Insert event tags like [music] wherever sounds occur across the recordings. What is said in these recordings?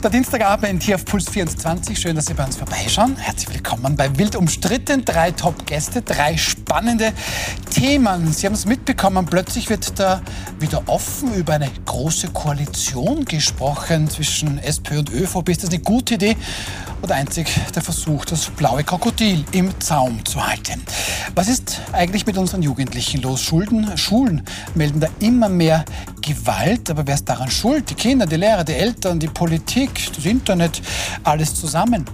Der Dienstagabend hier auf Puls 24. Schön, dass Sie bei uns vorbeischauen. Herzlich willkommen bei Wild umstritten. Drei Top-Gäste, drei spannende Themen. Sie haben es mitbekommen, plötzlich wird da wieder offen über eine große Koalition gesprochen zwischen SPÖ und ÖVP. Ist das eine gute Idee oder einzig der Versuch, das blaue Krokodil im Zaum zu halten? Was ist eigentlich mit unseren Jugendlichen los? Schulden, Schulen melden da immer mehr Gewalt. Aber wer ist daran schuld? Die Kinder, die Lehrer, die Eltern, die Politik Politik, das Internet, alles zusammen.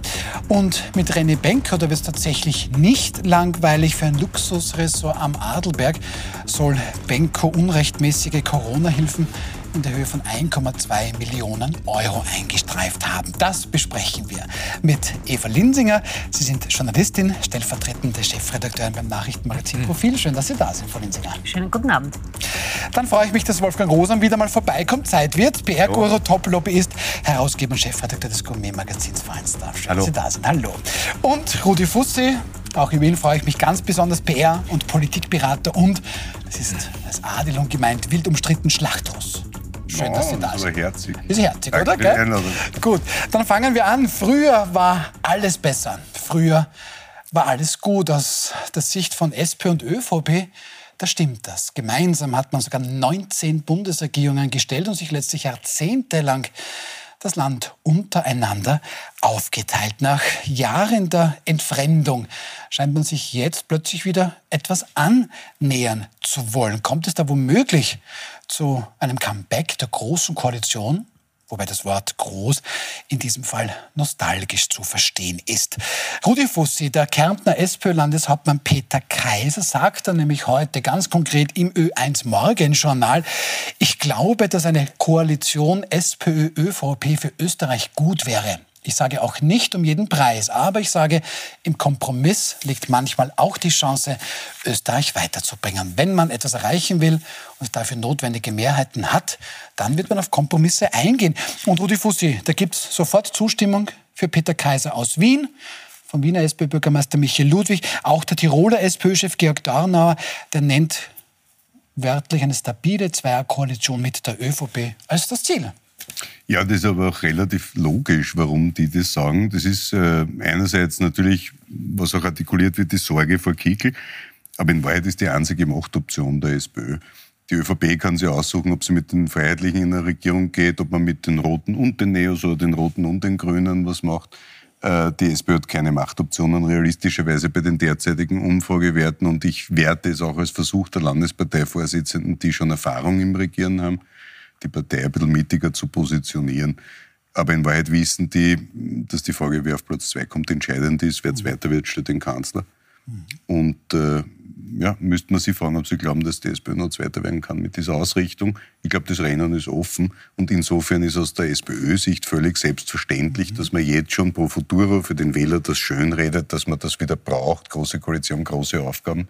Und mit René Benker, da wird es tatsächlich nicht langweilig für ein Luxusressort am Adelberg, soll Benko unrechtmäßige Corona-Hilfen in der Höhe von 1,2 Millionen Euro eingestreift haben. Das besprechen wir mit Eva Linsinger. Sie sind Journalistin, stellvertretende Chefredakteurin beim Nachrichtenmagazin hm. Profil. Schön, dass Sie da sind, Frau Linsinger. Schönen guten Abend. Dann freue ich mich, dass Wolfgang Rosam wieder mal vorbeikommt. Zeit wird. PR-Guru, Top-Lobbyist, Herausgeber und Chefredakteur des Gourmet-Magazins Vereinsdorf. Schön, Hallo. dass Sie da sind. Hallo. Und Rudi Fussi, auch in Wien freue ich mich ganz besonders, PR- und Politikberater und, das ist als Adelung gemeint, wild umstritten Schlachtros. Schön, dass Sie da sind. herzig. Ist herzig, Danke oder? Gell? Gut, dann fangen wir an. Früher war alles besser. Früher war alles gut. Aus der Sicht von SP und ÖVP, da stimmt das. Gemeinsam hat man sogar 19 Bundesregierungen gestellt und sich letztlich jahrzehntelang das Land untereinander aufgeteilt. Nach Jahren der Entfremdung scheint man sich jetzt plötzlich wieder etwas annähern zu wollen. Kommt es da womöglich zu einem Comeback der Großen Koalition? Wobei das Wort groß in diesem Fall nostalgisch zu verstehen ist. Rudi Fussi, der Kärntner SPÖ-Landeshauptmann Peter Kaiser, sagt dann nämlich heute ganz konkret im Ö1 Morgenjournal, ich glaube, dass eine Koalition SPÖ-ÖVP für Österreich gut wäre. Ich sage auch nicht um jeden Preis, aber ich sage, im Kompromiss liegt manchmal auch die Chance, Österreich weiterzubringen. Wenn man etwas erreichen will und dafür notwendige Mehrheiten hat, dann wird man auf Kompromisse eingehen. Und Rudi Fussi, da gibt es sofort Zustimmung für Peter Kaiser aus Wien vom Wiener SPÖ-Bürgermeister Michael Ludwig, auch der Tiroler SPÖ-Chef Georg Dornauer, der nennt wörtlich eine stabile Zweierkoalition mit der ÖVP als das Ziel. Ja, das ist aber auch relativ logisch, warum die das sagen. Das ist äh, einerseits natürlich, was auch artikuliert wird, die Sorge vor Kickel. Aber in Wahrheit ist die einzige Machtoption der SPÖ. Die ÖVP kann sich aussuchen, ob sie mit den Freiheitlichen in eine Regierung geht, ob man mit den Roten und den Neos oder den Roten und den Grünen was macht. Äh, die SPÖ hat keine Machtoptionen realistischerweise bei den derzeitigen Umfragewerten und ich werte es auch als Versuch der Landesparteivorsitzenden, die schon Erfahrung im Regieren haben, die Partei ein bisschen mittiger zu positionieren. Aber in Wahrheit wissen die, dass die Frage, wer auf Platz zwei kommt, entscheidend ist. Wer Zweiter wird, steht den Kanzler. Mhm. Und äh, ja, müsste man sie fragen, ob sie glauben, dass die SPÖ noch Zweiter werden kann mit dieser Ausrichtung. Ich glaube, das Rennen ist offen. Und insofern ist aus der SPÖ-Sicht völlig selbstverständlich, mhm. dass man jetzt schon pro futuro für den Wähler das schön redet, dass man das wieder braucht. Große Koalition, große Aufgaben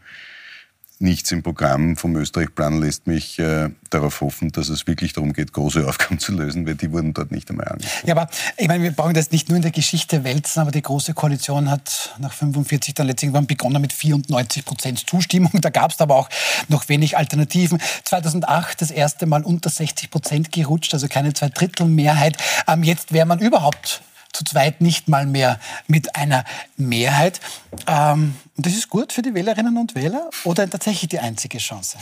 nichts im Programm vom Österreich-Plan lässt mich äh, darauf hoffen, dass es wirklich darum geht, große Aufgaben [laughs] zu lösen, weil die wurden dort nicht einmal angesprochen. Ja, aber ich meine, wir brauchen das nicht nur in der Geschichte wälzen, aber die Große Koalition hat nach 45 dann letztlich begonnen mit 94 Prozent Zustimmung. [laughs] Da gab es aber auch noch wenig Alternativen. 2008 das erste Mal unter 60 Prozent gerutscht, also keine Zweidrittelmehrheit. Ähm, jetzt wäre man überhaupt zu zweit nicht mal mehr mit einer Mehrheit. Ähm, das ist gut für die Wählerinnen und Wähler oder tatsächlich die einzige Chance?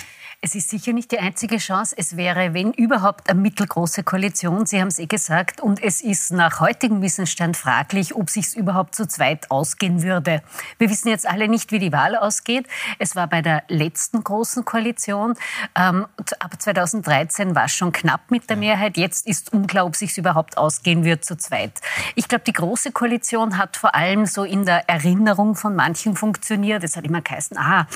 Es ist sicher nicht die einzige Chance. Es wäre, wenn überhaupt, eine mittelgroße Koalition. Sie haben es eh gesagt. Und es ist nach heutigem Wissensstand fraglich, ob sich überhaupt zu zweit ausgehen würde. Wir wissen jetzt alle nicht, wie die Wahl ausgeht. Es war bei der letzten großen Koalition. Ähm, ab 2013 war es schon knapp mit der Mehrheit. Jetzt ist unklar, ob sich überhaupt ausgehen wird zu zweit. Ich glaube, die große Koalition hat vor allem so in der Erinnerung von manchen funktioniert. Es hat immer geheißen, ah,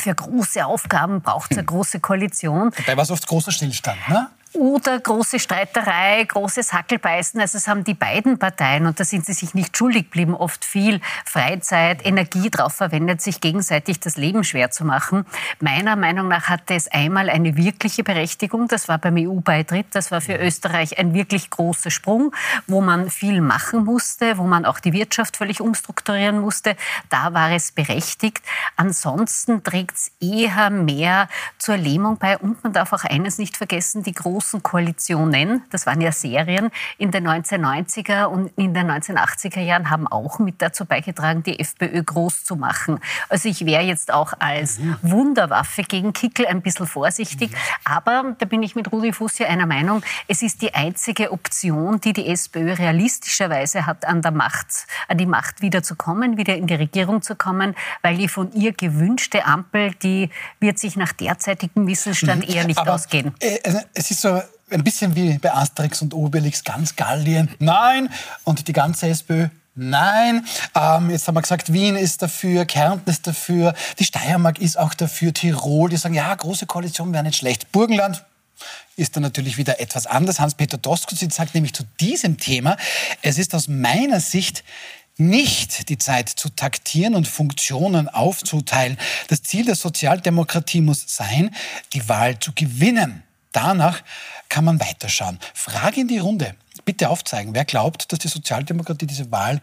für große Aufgaben braucht es eine große Koalition. Dabei war es oft großer Stillstand, ne? Oder große Streiterei, großes Hackelbeißen. Also es haben die beiden Parteien, und da sind sie sich nicht schuldig geblieben, oft viel Freizeit, Energie darauf verwendet, sich gegenseitig das Leben schwer zu machen. Meiner Meinung nach hatte es einmal eine wirkliche Berechtigung. Das war beim EU-Beitritt. Das war für Österreich ein wirklich großer Sprung, wo man viel machen musste, wo man auch die Wirtschaft völlig umstrukturieren musste. Da war es berechtigt. Ansonsten trägt es eher mehr zur Lähmung bei. Und man darf auch eines nicht vergessen, die große großen Koalitionen, das waren ja Serien, in den 1990er und in den 1980er Jahren haben auch mit dazu beigetragen, die FPÖ groß zu machen. Also ich wäre jetzt auch als mhm. Wunderwaffe gegen Kickel ein bisschen vorsichtig. Mhm. Aber da bin ich mit Rudi Fuß ja einer Meinung, es ist die einzige Option, die die SPÖ realistischerweise hat, an der Macht, an die Macht wieder zu kommen, wieder in die Regierung zu kommen, weil die von ihr gewünschte Ampel, die wird sich nach derzeitigem Wissensstand mhm. eher nicht Aber, ausgehen. Äh, es ist so ein bisschen wie bei Asterix und Obelix, ganz Gallien, nein, und die ganze SPÖ, Nein, ähm, jetzt haben wir gesagt, Wien ist dafür, Kärnten ist dafür, die Steiermark ist auch dafür, Tirol, die sagen, ja, große Koalition wäre nicht schlecht. Burgenland ist dann natürlich wieder etwas anders. Hans-Peter Doskozit sagt nämlich zu diesem Thema, es ist aus meiner Sicht nicht die Zeit zu taktieren und Funktionen aufzuteilen. Das Ziel der Sozialdemokratie muss sein, die Wahl zu gewinnen. Danach kann man weiterschauen. Frage in die Runde. Bitte aufzeigen, wer glaubt, dass die Sozialdemokratie diese Wahl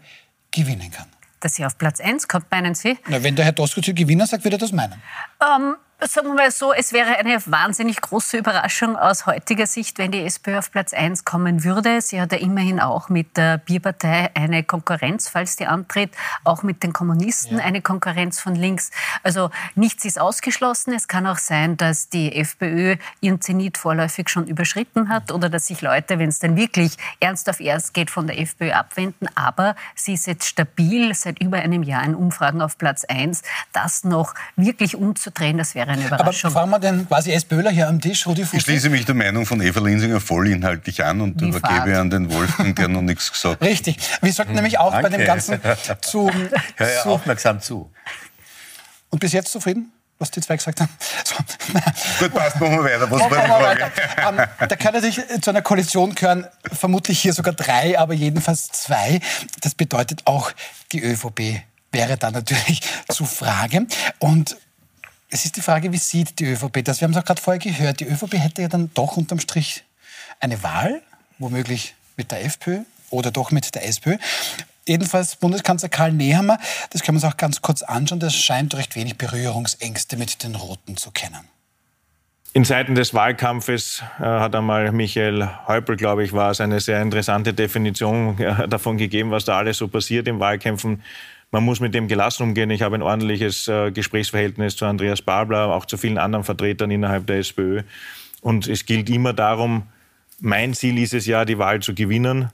gewinnen kann? Dass sie auf Platz 1 kommt, meinen Sie? Na, wenn der Herr Doskozil Gewinner sagt, wird er das meinen. Ähm, sagen wir mal so, es wäre eine wahnsinnig große Überraschung aus heutiger Sicht, wenn die SPÖ auf Platz 1 kommen würde. Sie hat ja immerhin auch mit der Bierpartei eine Konkurrenz, falls die antritt, auch mit den Kommunisten ja. eine Konkurrenz von links. Also nichts ist ausgeschlossen. Es kann auch sein, dass die FPÖ ihren Zenit vorläufig schon überschritten hat oder dass sich Leute, wenn es dann wirklich ernst auf erst geht, von der FPÖ abwenden. Aber sie ist jetzt stabil seit über einem Jahr in Umfragen auf Platz 1. Das noch wirklich umzudrehen, das wäre eine Überraschung. Aber fragen wir den quasi S-Böhler hier am Tisch, Rudi Fuß. Ich schließe mich der Meinung von Eva Linsinger vollinhaltlich an und Wie übergebe Fahrt. an den Wolfgang, der noch nichts gesagt hat. Richtig. Wir sollten nämlich auch Danke. bei dem Ganzen zu, Hör ja, zu... aufmerksam zu. Und bis jetzt zufrieden? was die zwei gesagt haben. So. Gut, passt, machen wir weiter. Was war die Frage? Ähm, da kann natürlich zu einer Koalition gehören, vermutlich hier sogar drei, aber jedenfalls zwei. Das bedeutet auch, die ÖVP wäre da natürlich zu Frage. Und es ist die Frage, wie sieht die ÖVP das? Wir haben es auch gerade vorher gehört. Die ÖVP hätte ja dann doch unterm Strich eine Wahl, womöglich mit der FPÖ oder doch mit der SPÖ. Jedenfalls Bundeskanzler Karl Nehammer, das können wir uns auch ganz kurz anschauen, das scheint recht wenig Berührungsängste mit den Roten zu kennen. In Zeiten des Wahlkampfes äh, hat einmal Michael Häupl, glaube ich, war es, eine sehr interessante Definition äh, davon gegeben, was da alles so passiert im Wahlkämpfen man muss mit dem gelassen umgehen. Ich habe ein ordentliches äh, Gesprächsverhältnis zu Andreas Babler, auch zu vielen anderen Vertretern innerhalb der SPÖ. Und es gilt immer darum, mein Ziel ist es ja, die Wahl zu gewinnen.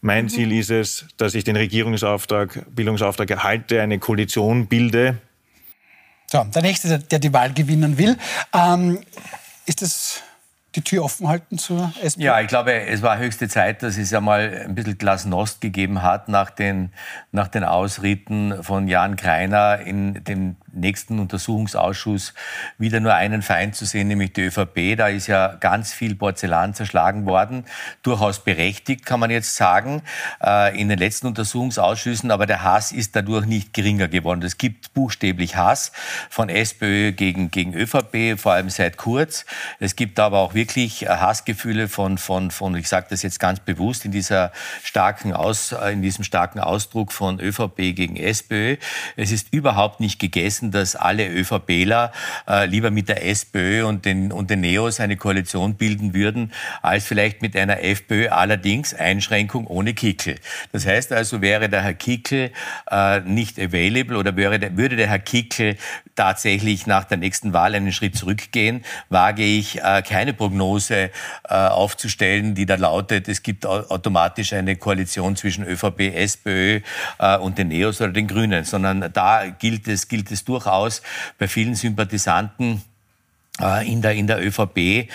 Mein mhm. Ziel ist es, dass ich den Regierungsauftrag, Bildungsauftrag erhalte, eine Koalition bilde. So, der Nächste, der die Wahl gewinnen will. Ähm, ist es die Tür offen halten zur SPÖ? Ja, ich glaube, es war höchste Zeit, dass es ja mal ein bisschen Glasnost gegeben hat nach den, nach den Ausritten von Jan Kreiner in dem nächsten Untersuchungsausschuss wieder nur einen Feind zu sehen, nämlich die ÖVP. Da ist ja ganz viel Porzellan zerschlagen worden. Durchaus berechtigt, kann man jetzt sagen, äh, in den letzten Untersuchungsausschüssen. Aber der Hass ist dadurch nicht geringer geworden. Es gibt buchstäblich Hass von SPÖ gegen, gegen ÖVP, vor allem seit Kurz. Es gibt aber auch wirklich Hassgefühle von, von, von ich sage das jetzt ganz bewusst, in, dieser starken Aus, äh, in diesem starken Ausdruck von ÖVP gegen SPÖ. Es ist überhaupt nicht gegessen gewesen, dass alle ÖVPler äh, lieber mit der SPÖ und den, und den Neos eine Koalition bilden würden, als vielleicht mit einer FPÖ, allerdings Einschränkung ohne Kickel. Das heißt also, wäre der Herr Kickel äh, nicht available oder wäre der, würde der Herr Kickel tatsächlich nach der nächsten Wahl einen Schritt zurückgehen, wage ich äh, keine Prognose aufzustellen, die da lautet, es gibt automatisch eine Koalition zwischen ÖVP, SPÖ und den Neos oder den Grünen, sondern da gilt es, gilt es durchaus bei vielen Sympathisanten in der, in der ÖVP, äh,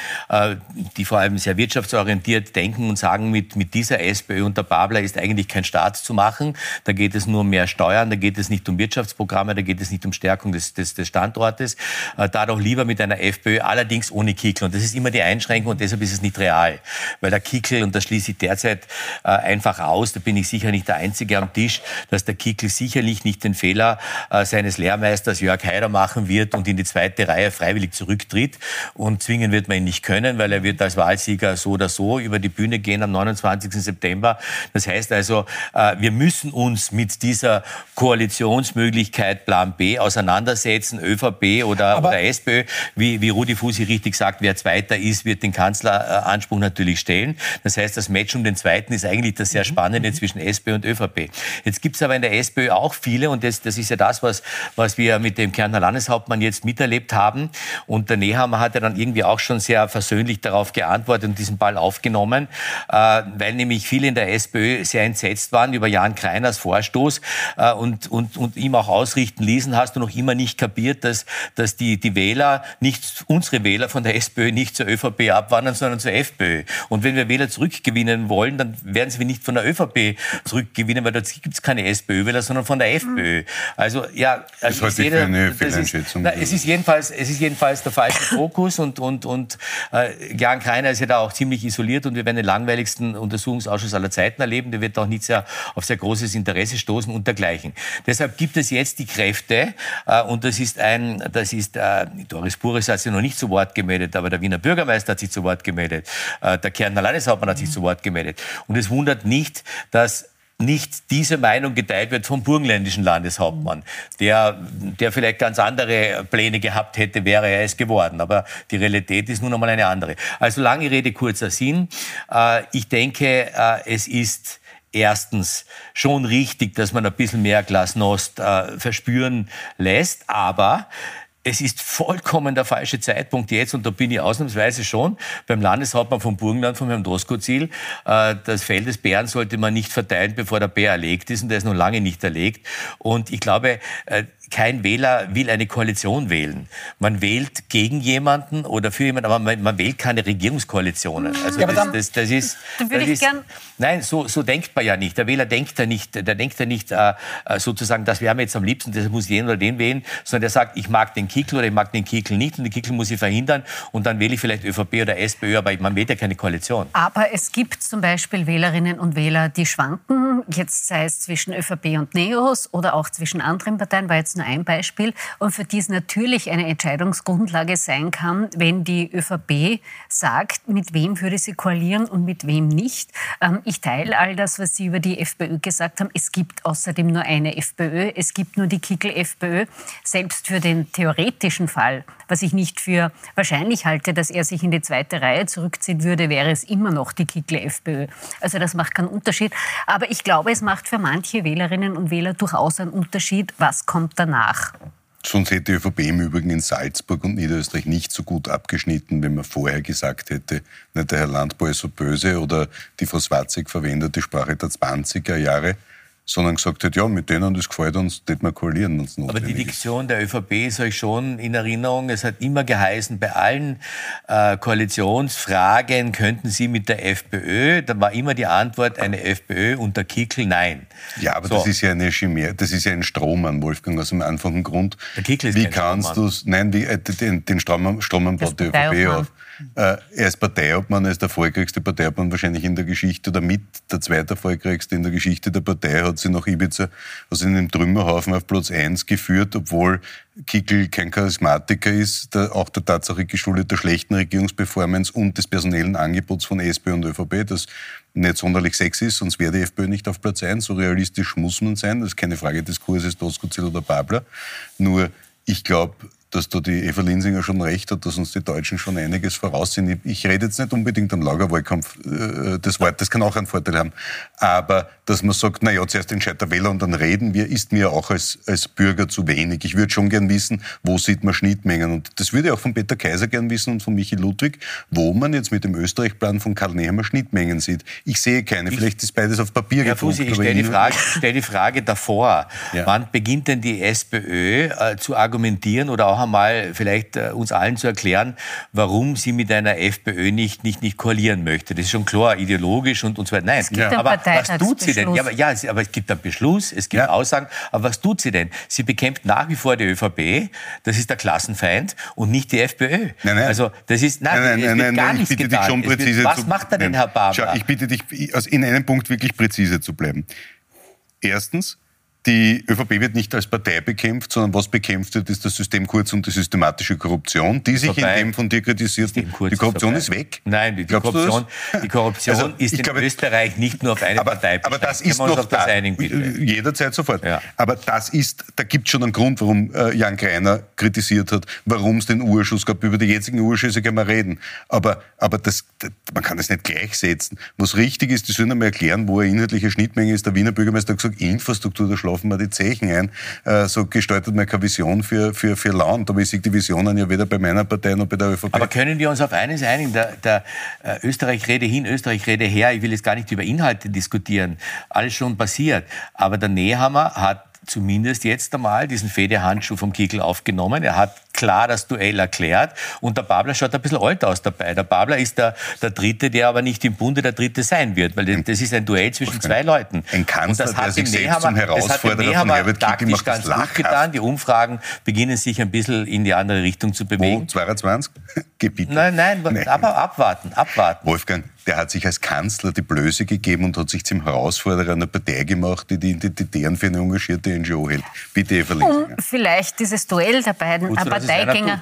die vor allem sehr wirtschaftsorientiert denken und sagen, mit, mit dieser SPÖ und der Babler ist eigentlich kein Staat zu machen. Da geht es nur um mehr Steuern, da geht es nicht um Wirtschaftsprogramme, da geht es nicht um Stärkung des, des, des Standortes. Äh, da doch lieber mit einer FPÖ, allerdings ohne Kickel. Und das ist immer die Einschränkung und deshalb ist es nicht real. Weil der Kickel, und das schließe ich derzeit einfach aus, da bin ich sicher nicht der Einzige am Tisch, dass der Kickel sicherlich nicht den Fehler seines Lehrmeisters Jörg Haider machen wird und in die zweite Reihe freiwillig zurücktritt auftritt. Und zwingen wird man ihn nicht können, weil er wird als Wahlsieger so oder so über die Bühne gehen am 29. September. Das heißt also, äh, wir müssen uns mit dieser Koalitionsmöglichkeit Plan B auseinandersetzen, ÖVP oder, oder SPÖ. Wie, wie Rudi Fusi richtig sagt, wer Zweiter ist, wird den Kanzleranspruch natürlich stellen. Das heißt, das Match um den Zweiten ist eigentlich das sehr Spannende zwischen SPÖ und ÖVP. Jetzt gibt es aber in der SPÖ auch viele, und das, das ist ja das, was, was wir mit dem Kärntner Landeshauptmann jetzt miterlebt haben. Und der Nehammer hat ja dann irgendwie auch schon sehr versöhnlich darauf geantwortet und diesen Ball aufgenommen, äh, weil nämlich viele in der SPÖ sehr entsetzt waren über Jan Kreiners Vorstoß äh, und, und, und ihm auch ausrichten ließen, hast du noch immer nicht kapiert, dass, dass die, die Wähler, nicht unsere Wähler von der SPÖ nicht zur ÖVP abwandern, sondern zur FPÖ. Und wenn wir Wähler zurückgewinnen wollen, dann werden sie nicht von der ÖVP zurückgewinnen, weil da gibt es keine SPÖ-Wähler, sondern von der FPÖ. Also ja, also das jeder, eine Fehleinschätzung. Na, es ist jedenfalls, es ist jedenfalls der falsche [laughs] Fokus und und und äh, Jan Kreiner ist ja da auch ziemlich isoliert und wir werden den langweiligsten Untersuchungsausschuss aller Zeiten erleben. Der wird auch nicht sehr auf sehr großes Interesse stoßen und dergleichen. Deshalb gibt es jetzt die Kräfte äh, und das ist ein, das ist äh, Doris Bures hat sich noch nicht zu Wort gemeldet, aber der Wiener Bürgermeister hat sich zu Wort gemeldet, äh, der Kärntner Landeshauptmann hat sich zu Wort gemeldet und es wundert nicht, dass nicht diese Meinung geteilt wird vom burgenländischen Landeshauptmann, der, der vielleicht ganz andere Pläne gehabt hätte, wäre er es geworden. Aber die Realität ist nun einmal eine andere. Also lange Rede, kurzer Sinn. Äh, ich denke, äh, es ist erstens schon richtig, dass man ein bisschen mehr Glasnost äh, verspüren lässt, aber es ist vollkommen der falsche Zeitpunkt jetzt, und da bin ich ausnahmsweise schon beim Landeshauptmann von Burgenland, von Herrn Doskozil. Äh, das Fell des Bären sollte man nicht verteilen, bevor der Bär erlegt ist, und der ist noch lange nicht erlegt. Und ich glaube, äh, kein Wähler will eine Koalition wählen. Man wählt gegen jemanden oder für jemanden, aber man, man wählt keine Regierungskoalitionen. Also ja, das, das, das, ist, das ist nein, so, so denkt man ja nicht. Der Wähler denkt ja nicht, der denkt ja nicht äh, äh sozusagen, das wäre mir jetzt am liebsten, das muss den oder den wählen, sondern der sagt, ich mag den Kickel oder ich mag den Kickel nicht und den Kickel muss ich verhindern und dann wähle ich vielleicht ÖVP oder SPÖ, aber man wählt ja keine Koalition. Aber es gibt zum Beispiel Wählerinnen und Wähler, die schwanken, jetzt sei es zwischen ÖVP und NEOS oder auch zwischen anderen Parteien, war jetzt nur ein Beispiel, und für die es natürlich eine Entscheidungsgrundlage sein kann, wenn die ÖVP sagt, mit wem würde sie koalieren und mit wem nicht. Ähm, ich teile all das, was Sie über die FPÖ gesagt haben. Es gibt außerdem nur eine FPÖ, es gibt nur die Kickel-FPÖ. Selbst für den theoretischen Fall, was ich nicht für wahrscheinlich halte, dass er sich in die zweite Reihe zurückziehen würde, wäre es immer noch die Kickel-FPÖ. Also das macht keinen Unterschied. Aber ich glaube, es macht für manche Wählerinnen und Wähler durchaus einen Unterschied, was kommt danach nach. Sonst hätte die ÖVP im Übrigen in Salzburg und Niederösterreich nicht so gut abgeschnitten, wenn man vorher gesagt hätte, nicht der Herr Landbau ist so böse oder die Frau Swatzig verwendet die Sprache der 20er Jahre sondern gesagt hat, ja, mit denen das gefällt uns, das wir koalieren. Uns Aber die Diktion der ÖVP ist euch schon in Erinnerung. Es hat immer geheißen, bei allen äh, Koalitionsfragen könnten Sie mit der FPÖ, da war immer die Antwort eine FPÖ unter Kickel nein. Ja, aber so. das ist ja eine Chimäre, das ist ja ein Strohmann, Wolfgang, aus dem einfachen Grund. Der Kickel ist Wie kannst du nein, wie, äh, den, den Strohmann, Strohmann baut die ÖVP auf. Äh, er ist Parteiobmann, er ist der erfolgreichste Parteiobmann wahrscheinlich in der Geschichte oder mit der zweiterfolgreichste in der Geschichte der Partei, hat sie nach Ibiza also in einem Trümmerhaufen auf Platz 1 geführt, obwohl Kickel kein Charismatiker ist, der, auch der Tatsache geschuldet der schlechten Regierungsperformance und des personellen Angebots von SPÖ und ÖVP, das nicht sonderlich sexy ist, sonst wäre die FPÖ nicht auf Platz 1. So realistisch muss man sein, das ist keine Frage des Kurses Doskozil oder Babler. Nur, ich glaube, dass da die Eva Linsinger schon recht hat, dass uns die Deutschen schon einiges voraus sind. Ich rede jetzt nicht unbedingt am Lagerwahlkampf, äh, das Wort, das kann auch einen Vorteil haben. Aber dass man sagt, na ja, zuerst entscheidet der Wähler und dann reden wir, ist mir auch als, als Bürger zu wenig. Ich würde schon gern wissen, wo sieht man Schnittmengen. Und das würde ich auch von Peter Kaiser gern wissen und von Michi Ludwig, wo man jetzt mit dem Österreich-Plan von Karl Nehammer Schnittmengen sieht. Ich sehe keine. Ich, Vielleicht ist beides auf Papier Herr Fusi, ich stelle die, Frage, [laughs] stell die Frage davor. Ja. Wann beginnt denn die SPÖ äh, zu argumentieren oder auch einmal vielleicht äh, uns allen zu erklären, warum sie mit einer FPÖ nicht, nicht, nicht koalieren möchte. Das ist schon klar, ideologisch und, und so weiter. Nein, ja. aber was tut sie denn? Ja aber, ja, aber es gibt einen Beschluss, es gibt ja. Aussagen. Aber was tut sie denn? Sie bekämpft nach wie vor die ÖVP, das ist der Klassenfeind, und nicht die FPÖ. Nein, nein. Also das ist, nein, nein, nein, nein, gar nein, nichts getan. Wird, was zu, macht er denn, Herr Barber? Schau, ich bitte dich, in einem Punkt wirklich präzise zu bleiben. Erstens, die ÖVP wird nicht als Partei bekämpft, sondern was bekämpft wird, ist das System kurz und die systematische Korruption, die sich vorbei. in dem von dir kritisierten, die Korruption ist, weg. Nein, die, Glaubst Korruption, die Korruption Also, ist in glaube- Österreich nicht nur auf eine aber, Partei aber das beschränkt. ist das da, einigen, bitte. jederzeit sofort. Ja. Aber das ist, da gibt es schon einen Grund, warum äh, Jan Greiner kritisiert hat, warum es den Urschuss gab. Über die jetzigen Urschüsse können wir reden. Aber, aber das, man kann das nicht gleichsetzen. Was richtig ist, die sollen einmal erklären, wo eine inhaltliche Schnittmenge ist. Der Wiener Bürgermeister hat gesagt, Infrastruktur, da schlafen wir die Zechen ein. Äh, so gestaltet man keine Vision für, für, für Land. Aber ich sehe die Visionen ja weder bei meiner Partei noch bei der ÖVP. Aber können wir uns auf eines einigen? Der, der äh, Österreich-Rede hin, Österreich-Rede her. Ich will jetzt gar nicht über Inhalte diskutieren. Alles schon passiert. Aber der Nehammer hat zumindest jetzt einmal diesen Federhandschuh vom Kickel aufgenommen. Er hat klar das Duell erklärt. Und der Babler schaut ein bisschen alt aus dabei. Der Babler ist der, der Dritte, der aber nicht im Bunde der Dritte sein wird. Weil das- ist ein Duell zwischen zwei Leuten. Ein Kanzler, Und das der hat sich dem selbst Nehammer, zum das hat Herausforderer von Herbert taktisch macht, ganz gut getan. Die Umfragen beginnen sich ein bisschen in die andere Richtung zu Wo? bewegen. 22? Gebiet. Nein, nein, aber abwarten, abwarten. Wolfgang, der hat sich als Kanzler die Blöße gegeben und hat sich zum Herausforderer einer Partei gemacht, die die Identitären für eine engagierte NGO hält. Bitte, Eva Um vielleicht dieses Duell der beiden Gut, Parteigänger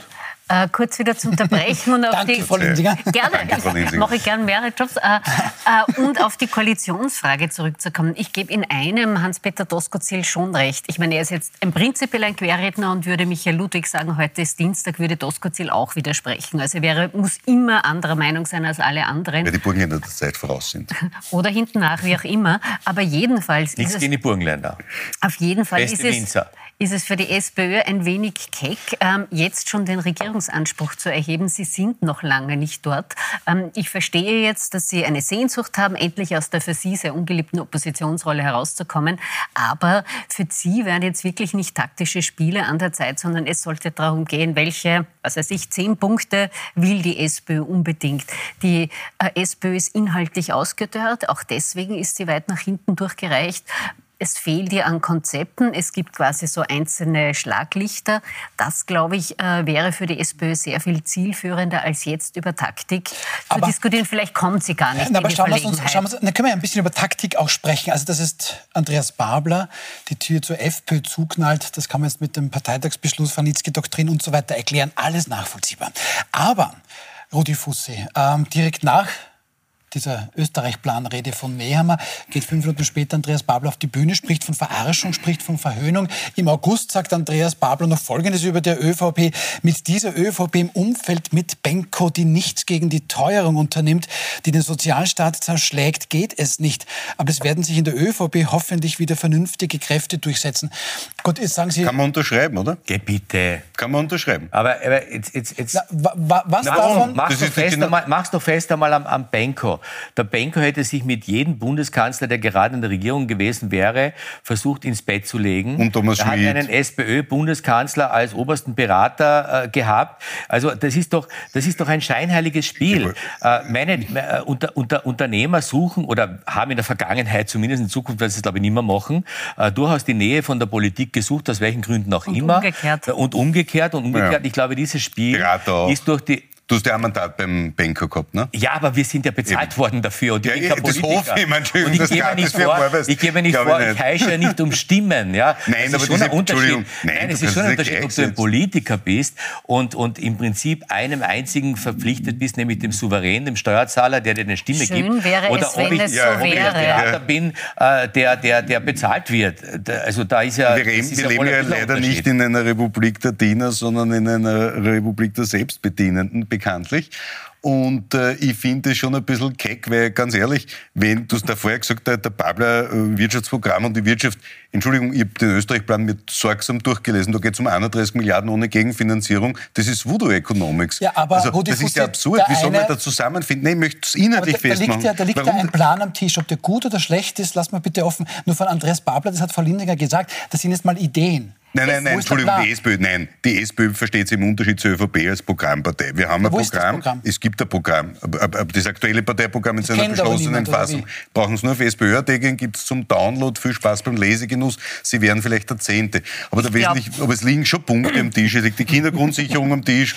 äh, kurz wieder zu unterbrechen und [laughs] auf Danke, die Frau Linsinger. [laughs] Gerne, Danke, Frau ich mache gerne mehrere Jobs. Äh, äh, und auf die Koalitionsfrage zurückzukommen. Ich gebe in einem Hans-Peter Doskozil schon recht. Ich meine, er ist jetzt ein prinzipiell ein Querredner und würde Michael Ludwig sagen, heute ist Dienstag, würde Doskozil auch widersprechen. Also er wäre, muss immer anderer Meinung sein als alle anderen. Weil die Burgenländer der Zeit voraus sind. [laughs] Oder hinten nach, wie auch immer. Aber jedenfalls Nichts ist es gegen die Burgenländer. auf jeden Fall ist es, ist es für die SPÖ ein wenig keck, ähm, jetzt schon den Regierungsanspruch zu erheben. Sie sind noch lange nicht dort. Ähm, ich verstehe jetzt, dass Sie eine Sehnsucht haben, endlich aus der für Sie sehr ungeliebten Oppositionsrolle herauszukommen. Aber für Sie wären jetzt wirklich nicht taktische Spiele an der Zeit, sondern es sollte darum gehen, welche, was weiß ich, zehn Punkte will die SPÖ unbedingt. Die äh, SPÖ ist inhaltlich ausgedörrt. Auch deswegen ist sie weit nach hinten durchgereicht. Es fehlt ihr an Konzepten. Es gibt quasi so einzelne Schlaglichter. Das, glaube ich, äh, wäre für die SPÖ sehr viel zielführender, als jetzt über Taktik zu Aber- diskutieren. Vielleicht kommt sie gar nicht Na, aber schauen wir uns, schauen wir uns, dann können wir ein bisschen über Taktik auch sprechen. Also, das ist Andreas Babler, die Tür zur FPÖ zuknallt. Das kann man jetzt mit dem Parteitagsbeschluss, Fanitzky-Doktrin und so weiter erklären. Alles nachvollziehbar. Aber, Rudi Fussi, ähm, direkt nach dieser Österreich-Planrede von Nehammer geht fünf Minuten später Andreas Babler auf die Bühne, spricht von Verarschung, spricht von Verhöhnung. Im August sagt Andreas Babler noch Folgendes über der ÖVP. Mit dieser ÖVP im Umfeld mit Benko, die nichts gegen die Teuerung unternimmt, die den Sozialstaat zerschlägt, geht es nicht. Aber es werden sich in der ÖVP hoffentlich wieder vernünftige Kräfte durchsetzen. Gut, jetzt sagen Sie, Kann man unterschreiben, oder? Geh bitte. Kann man unterschreiben. Aber, aber jetzt, jetzt, jetzt na, wa, wa, was Na, davon? warum? Mach's Das doch, ist fest genau- einmal, mach's doch fest einmal am, am Benko. Der Benko hätte sich mit jedem Bundeskanzler, der gerade in der Regierung gewesen wäre, versucht ins Bett zu legen. Und Thomas er hat Schmidt. einen SPÖ-Bundeskanzler als obersten Berater äh, gehabt. Also das ist doch, das ist doch ein scheinheiliges Spiel. Äh, meine äh, unter, unter, Unternehmer suchen oder haben in der Vergangenheit, zumindest in Zukunft, werden sie es glaube ich nicht mehr machen, äh, durchaus die Nähe von der Politik gesucht, aus welchen Gründen auch Und immer. umgekehrt. Und umgekehrt. Und umgekehrt. Ja. Ich glaube, dieses Spiel ist durch die Du hast ja ein Mandat beim Banker gehabt, ne? ja, aber wir sind ja bezahlt worden dafür und ich Ja, bin ja, kein [laughs] das Politiker. hoffe ich, mein und ich das gebe mir nicht das wäre vor, Arbeit. ich gebe mir nicht Glaube vor, ich ich nicht. heische ja nicht um Stimmen. Ja? [laughs] Nein, es aber ist schon ein Unterschied. Entschuldigung, nein, Nein, es ist schon ein Unterschied, ob du ein. Politiker bist und, und im Prinzip einem einzigen verpflichtet bist, nämlich dem Souverän, dem Steuerzahler, der dir eine Stimme Schön gibt. wäre Oder es, ob wenn ich, es ja, so ob ich wäre. Berater bin, äh, der, der, der bezahlt wird. Also da ist ja... Wir, das leben, ist wir ja leben ein ja ein leider nicht in einer Republik der Diener, sondern in einer Republik der Selbstbedienenden, bekanntlich. Und äh, ich finde es schon ein bisschen keck, weil ganz ehrlich, wenn du es da vorher gesagt hast, der Babler äh, Wirtschaftsprogramm und die Wirtschaft, Entschuldigung, ich habe den Österreich-Plan mit sorgsam durchgelesen, da geht es um 31 Milliarden ohne Gegenfinanzierung, das ist Voodoo Economics. Ja, aber also, Rudi das ist ja absurd, wie soll man da zusammenfinden? Nein, ich möchte es Aber inhaltlich da, da liegt festmachen. ja, da liegt ja Warum ein Plan am Tisch. Ob der gut oder schlecht ist, lass mal bitte offen. Nur von Andreas Babler, das hat Frau Lindinger gesagt, das sind jetzt mal Ideen. Nein, nein, nein, Entschuldigung, die SPÖ, nein, die SPÖ versteht sich im Unterschied zur ÖVP als Programmpartei. Wir haben ein Programm, Programm? es gibt gibt ein Programm. Aber das aktuelle Parteiprogramm in seiner beschlossenen Fassung. Brauchen Sie nur auf SPÖ.at gehen, gibt es zum Download. Viel Spaß beim Lesegenuss. Sie wären vielleicht der Zehnte. Aber, der wesentlich, aber es liegen schon Punkte am Tisch. Es liegt die Kindergrundsicherung am Tisch.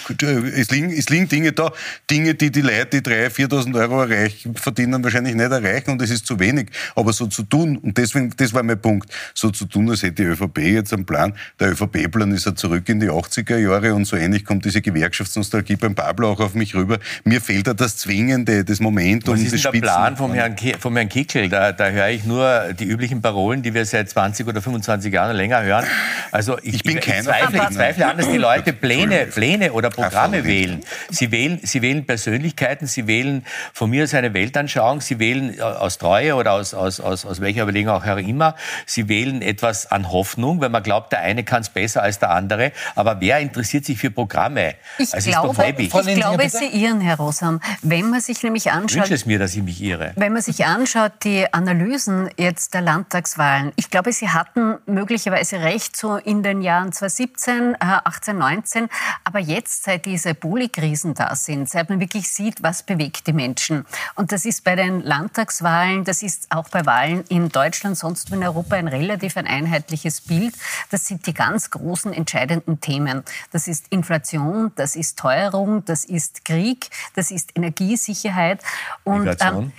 Es liegen, es liegen Dinge da, Dinge, die die Leute, die 3.000, 4.000 Euro erreichen, verdienen, wahrscheinlich nicht erreichen und es ist zu wenig. Aber so zu tun, und deswegen, das war mein Punkt, so zu tun, als hätte die ÖVP jetzt einen Plan. Der ÖVP-Plan ist ja zurück in die 80er Jahre und so ähnlich kommt diese Gewerkschaftsnostalgie beim Pablo auch auf mich rüber. Mir fehlt da das Zwingende, das Momentum. Was ist das der Plan vom Herrn, vom Herrn Kickel? Da, da höre ich nur die üblichen Parolen, die wir seit 20 oder 25 Jahren länger hören. Also ich, ich bin keiner. Ich zweifle, ich zweifle an, dass die Leute Pläne, Pläne oder Programme wählen. Sie wählen. Sie wählen Persönlichkeiten, sie wählen von mir aus eine Weltanschauung, sie wählen äh, aus Treue oder aus, aus, aus, aus welcher Überlegung auch immer, sie wählen etwas an Hoffnung, weil man glaubt, der eine kann es besser als der andere. Aber wer interessiert sich für Programme? Ich also glaube, ich glaube Sie irren, Herr Rosam. Wenn man sich nämlich anschaut... Ich wünsche es mir, dass ich mich irre. Wenn man sich anschaut, die Analysen jetzt der Landtagswahlen, ich glaube, Sie hatten möglicherweise recht so in den Jahren 2017, 18, 19, aber jetzt, seit diese Bulli-Krisen da sind, seit man wirklich sieht, was bewegt die Menschen. Und das ist bei den Landtagswahlen, das ist auch bei Wahlen in Deutschland, sonst in Europa ein relativ ein einheitliches Bild. Das sind die ganz großen entscheidenden Themen. Das ist Inflation, das ist Teuerung, das ist Krieg, das ist Energiesicherheit. Und, ähm,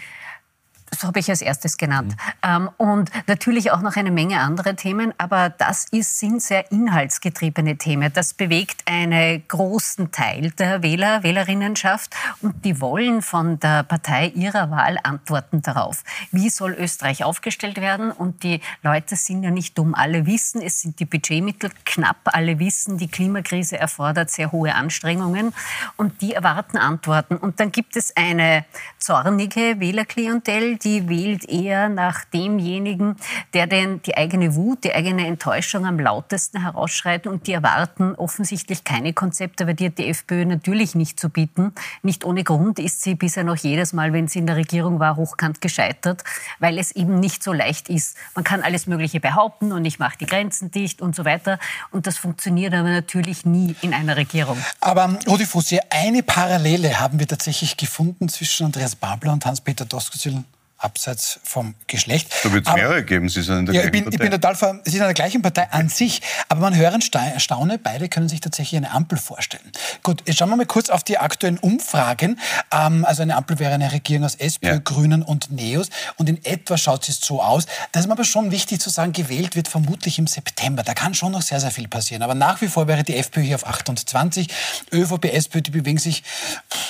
das habe ich als erstes genannt. Mhm. Und natürlich auch noch eine Menge andere Themen, aber das ist, sind sehr inhaltsgetriebene Themen. Das bewegt einen großen Teil der Wähler, Wählerinnenschaft und die wollen von der Partei ihrer Wahl Antworten darauf. Wie soll Österreich aufgestellt werden? Und die Leute sind ja nicht dumm. Alle wissen, es sind die Budgetmittel knapp. Alle wissen, die Klimakrise erfordert sehr hohe Anstrengungen und die erwarten Antworten. Und dann gibt es eine zornige Wählerklientel, die wählt eher nach demjenigen, der denn die eigene Wut, die eigene Enttäuschung am lautesten herausschreit und die erwarten offensichtlich keine Konzepte, weil die hat die FPÖ natürlich nicht zu bieten. Nicht ohne Grund ist sie bisher noch jedes Mal, wenn sie in der Regierung war, hochkant gescheitert, weil es eben nicht so leicht ist. Man kann alles Mögliche behaupten und ich mache die Grenzen dicht und so weiter und das funktioniert aber natürlich nie in einer Regierung. Aber Rudi Fussi, eine Parallele haben wir tatsächlich gefunden zwischen Andreas Babler und Hans-Peter Doskozil abseits vom Geschlecht. Da wird es mehrere geben, Sie sind in der ja, gleichen ich bin, Partei. Ich bin total Sie sind in der gleichen Partei an sich, aber man hört staune, beide können sich tatsächlich eine Ampel vorstellen. Gut, jetzt schauen wir mal kurz auf die aktuellen Umfragen. Ähm, also eine Ampel wäre eine Regierung aus SPÖ, ja. Grünen und Neos und in etwa schaut es so aus. Das ist aber schon wichtig zu sagen, gewählt wird vermutlich im September. Da kann schon noch sehr, sehr viel passieren. Aber nach wie vor wäre die FPÖ hier auf 28, ÖVP, SPÖ, die bewegen sich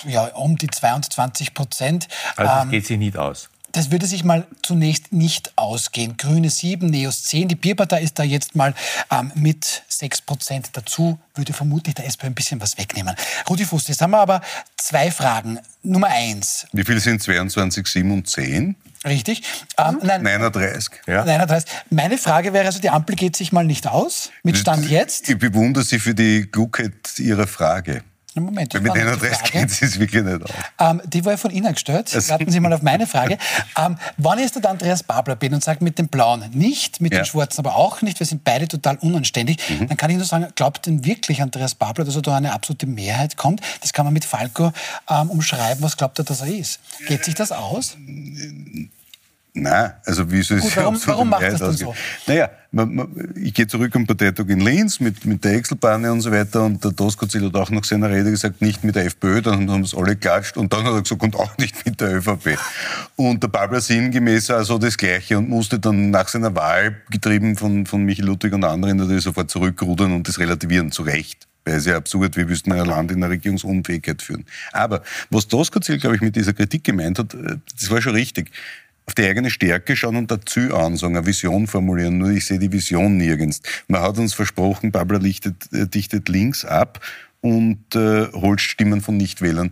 ja, um die 22 Prozent. Also es ähm, geht sich nicht aus. Das würde sich mal zunächst nicht ausgehen. Grüne 7, Neos 10. Die Bierpartei ist da jetzt mal ähm, mit 6 Prozent dazu, würde vermutlich der SPÖ ein bisschen was wegnehmen. Rudi Fuß, jetzt haben wir aber zwei Fragen. Nummer eins. Wie viele sind 22, 7 und 10? Richtig. Ähm, nein, 39. Ja. 39. Meine Frage wäre also, die Ampel geht sich mal nicht aus, mit Stand jetzt. Ich bewundere Sie für die Klugheit Ihrer Frage. Moment. Mit den Adresse geht es wirklich nicht aus. Ähm, die war ja von Ihnen gestellt. Warten Sie mal auf meine Frage. [laughs] ähm, wann ist der Andreas Babler bin und sagt mit den Blauen nicht, mit ja. den Schwarzen aber auch nicht, wir sind beide total unanständig, mhm. dann kann ich nur sagen, glaubt denn wirklich Andreas Babler, dass er da eine absolute Mehrheit kommt? Das kann man mit Falco ähm, umschreiben. Was glaubt er, dass er ist? Geht sich das aus? Nein, also wie soll es warum, warum macht das denn so? Naja, man, man, ich gehe zurück am Parteitag in Linz mit, mit der Excel-Bahne und so weiter und der Doskozil hat auch nach seiner Rede gesagt, nicht mit der FPÖ, dann haben es alle geklatscht und dann hat er gesagt, und auch nicht mit der ÖVP. Und der Babler sinngemäß also das Gleiche und musste dann nach seiner Wahl, getrieben von, von Michael Ludwig und anderen, natürlich sofort zurückrudern und das relativieren, zu Recht. Weil es ja absurd, wir müssten ein Land in eine Regierungsunfähigkeit führen. Aber was Doskozil, glaube ich, mit dieser Kritik gemeint hat, äh, das war schon richtig auf die eigene Stärke schauen und dazu ansagen, eine Vision formulieren. Nur ich sehe die Vision nirgends. Man hat uns versprochen, Barbara lichtet, äh, dichtet links ab und äh, holt Stimmen von Nichtwählern.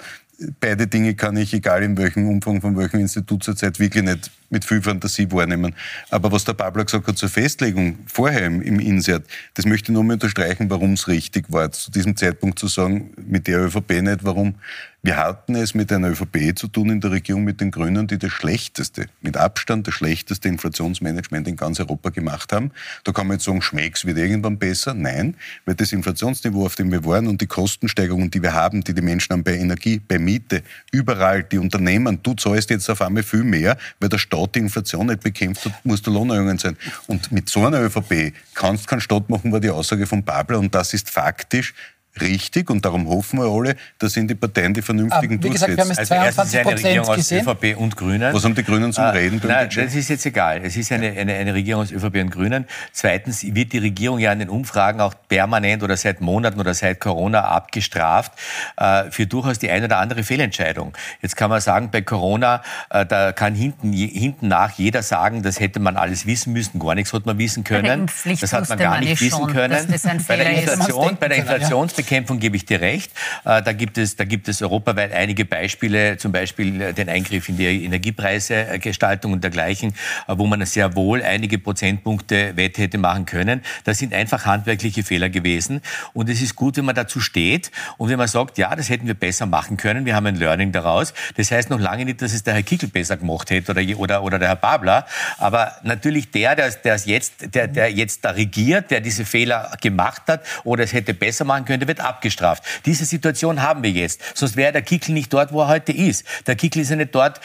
Beide Dinge kann ich, egal in welchem Umfang, von welchem Institut zurzeit, wirklich nicht mit viel Fantasie wahrnehmen. Aber was der Pablo gesagt hat zur Festlegung vorher im, im Insert, das möchte ich nur mal unterstreichen, warum es richtig war, zu diesem Zeitpunkt zu sagen, mit der ÖVP nicht, warum wir hatten es mit einer ÖVP zu tun in der Regierung mit den Grünen, die das schlechteste, mit Abstand das schlechteste Inflationsmanagement in ganz Europa gemacht haben. Da kann man jetzt sagen, schmeckt's wird irgendwann besser. Nein, weil das Inflationsniveau, auf dem wir waren und die Kostensteigerungen, die wir haben, die die Menschen haben bei Energie, bei Miete, überall, die Unternehmen, du zahlst jetzt auf einmal viel mehr, weil der Staat die Inflation nicht bekämpft, muss der Lohnerhöhungen sein. Und mit so einer ÖVP kannst du keinen Staat machen, war die Aussage von Babler und das ist faktisch richtig und darum hoffen wir alle, dass in die Parteien die vernünftigen Aber, Wie gesagt, wir haben jetzt 22 also eine Regierung gesehen. aus ÖVP und Grünen. Was haben die Grünen zum äh, Reden? Nein, das ist jetzt egal. Es ist eine, eine, eine Regierung aus ÖVP und Grünen. Zweitens wird die Regierung ja in den Umfragen auch permanent oder seit Monaten oder seit Corona abgestraft äh, für durchaus die eine oder andere Fehlentscheidung. Jetzt kann man sagen, bei Corona, äh, da kann hinten, hinten nach jeder sagen, das hätte man alles wissen müssen, gar nichts hat man wissen können. Das hat man gar nicht wissen schon, können. bei der, Inflation, bei der Inflationsbekämpfung gebe ich dir recht. Äh, da gibt es, da gibt es europaweit einige Beispiele, zum Beispiel den Eingriff in die Energiepreisegestaltung und dergleichen, äh, wo man sehr wohl einige Prozentpunkte Wett hätte machen können. Das sind einfach handwerkliche Fehler gewesen. Und es ist gut, wenn man dazu steht und wenn man sagt, ja, das hätten wir besser machen können. Wir haben ein Learning daraus. Das heißt noch lange nicht, dass es der Herr Kickel besser gemacht hätte oder, oder, oder der Herr Babler. Aber natürlich der, der, der, jetzt, der, der jetzt da regiert, der diese Fehler gemacht hat oder es hätte besser machen können, wird abgestraft. Diese Situation haben wir jetzt. Sonst wäre der Kickel nicht dort, wo er heute ist. Der Kickel ist ja nicht dort,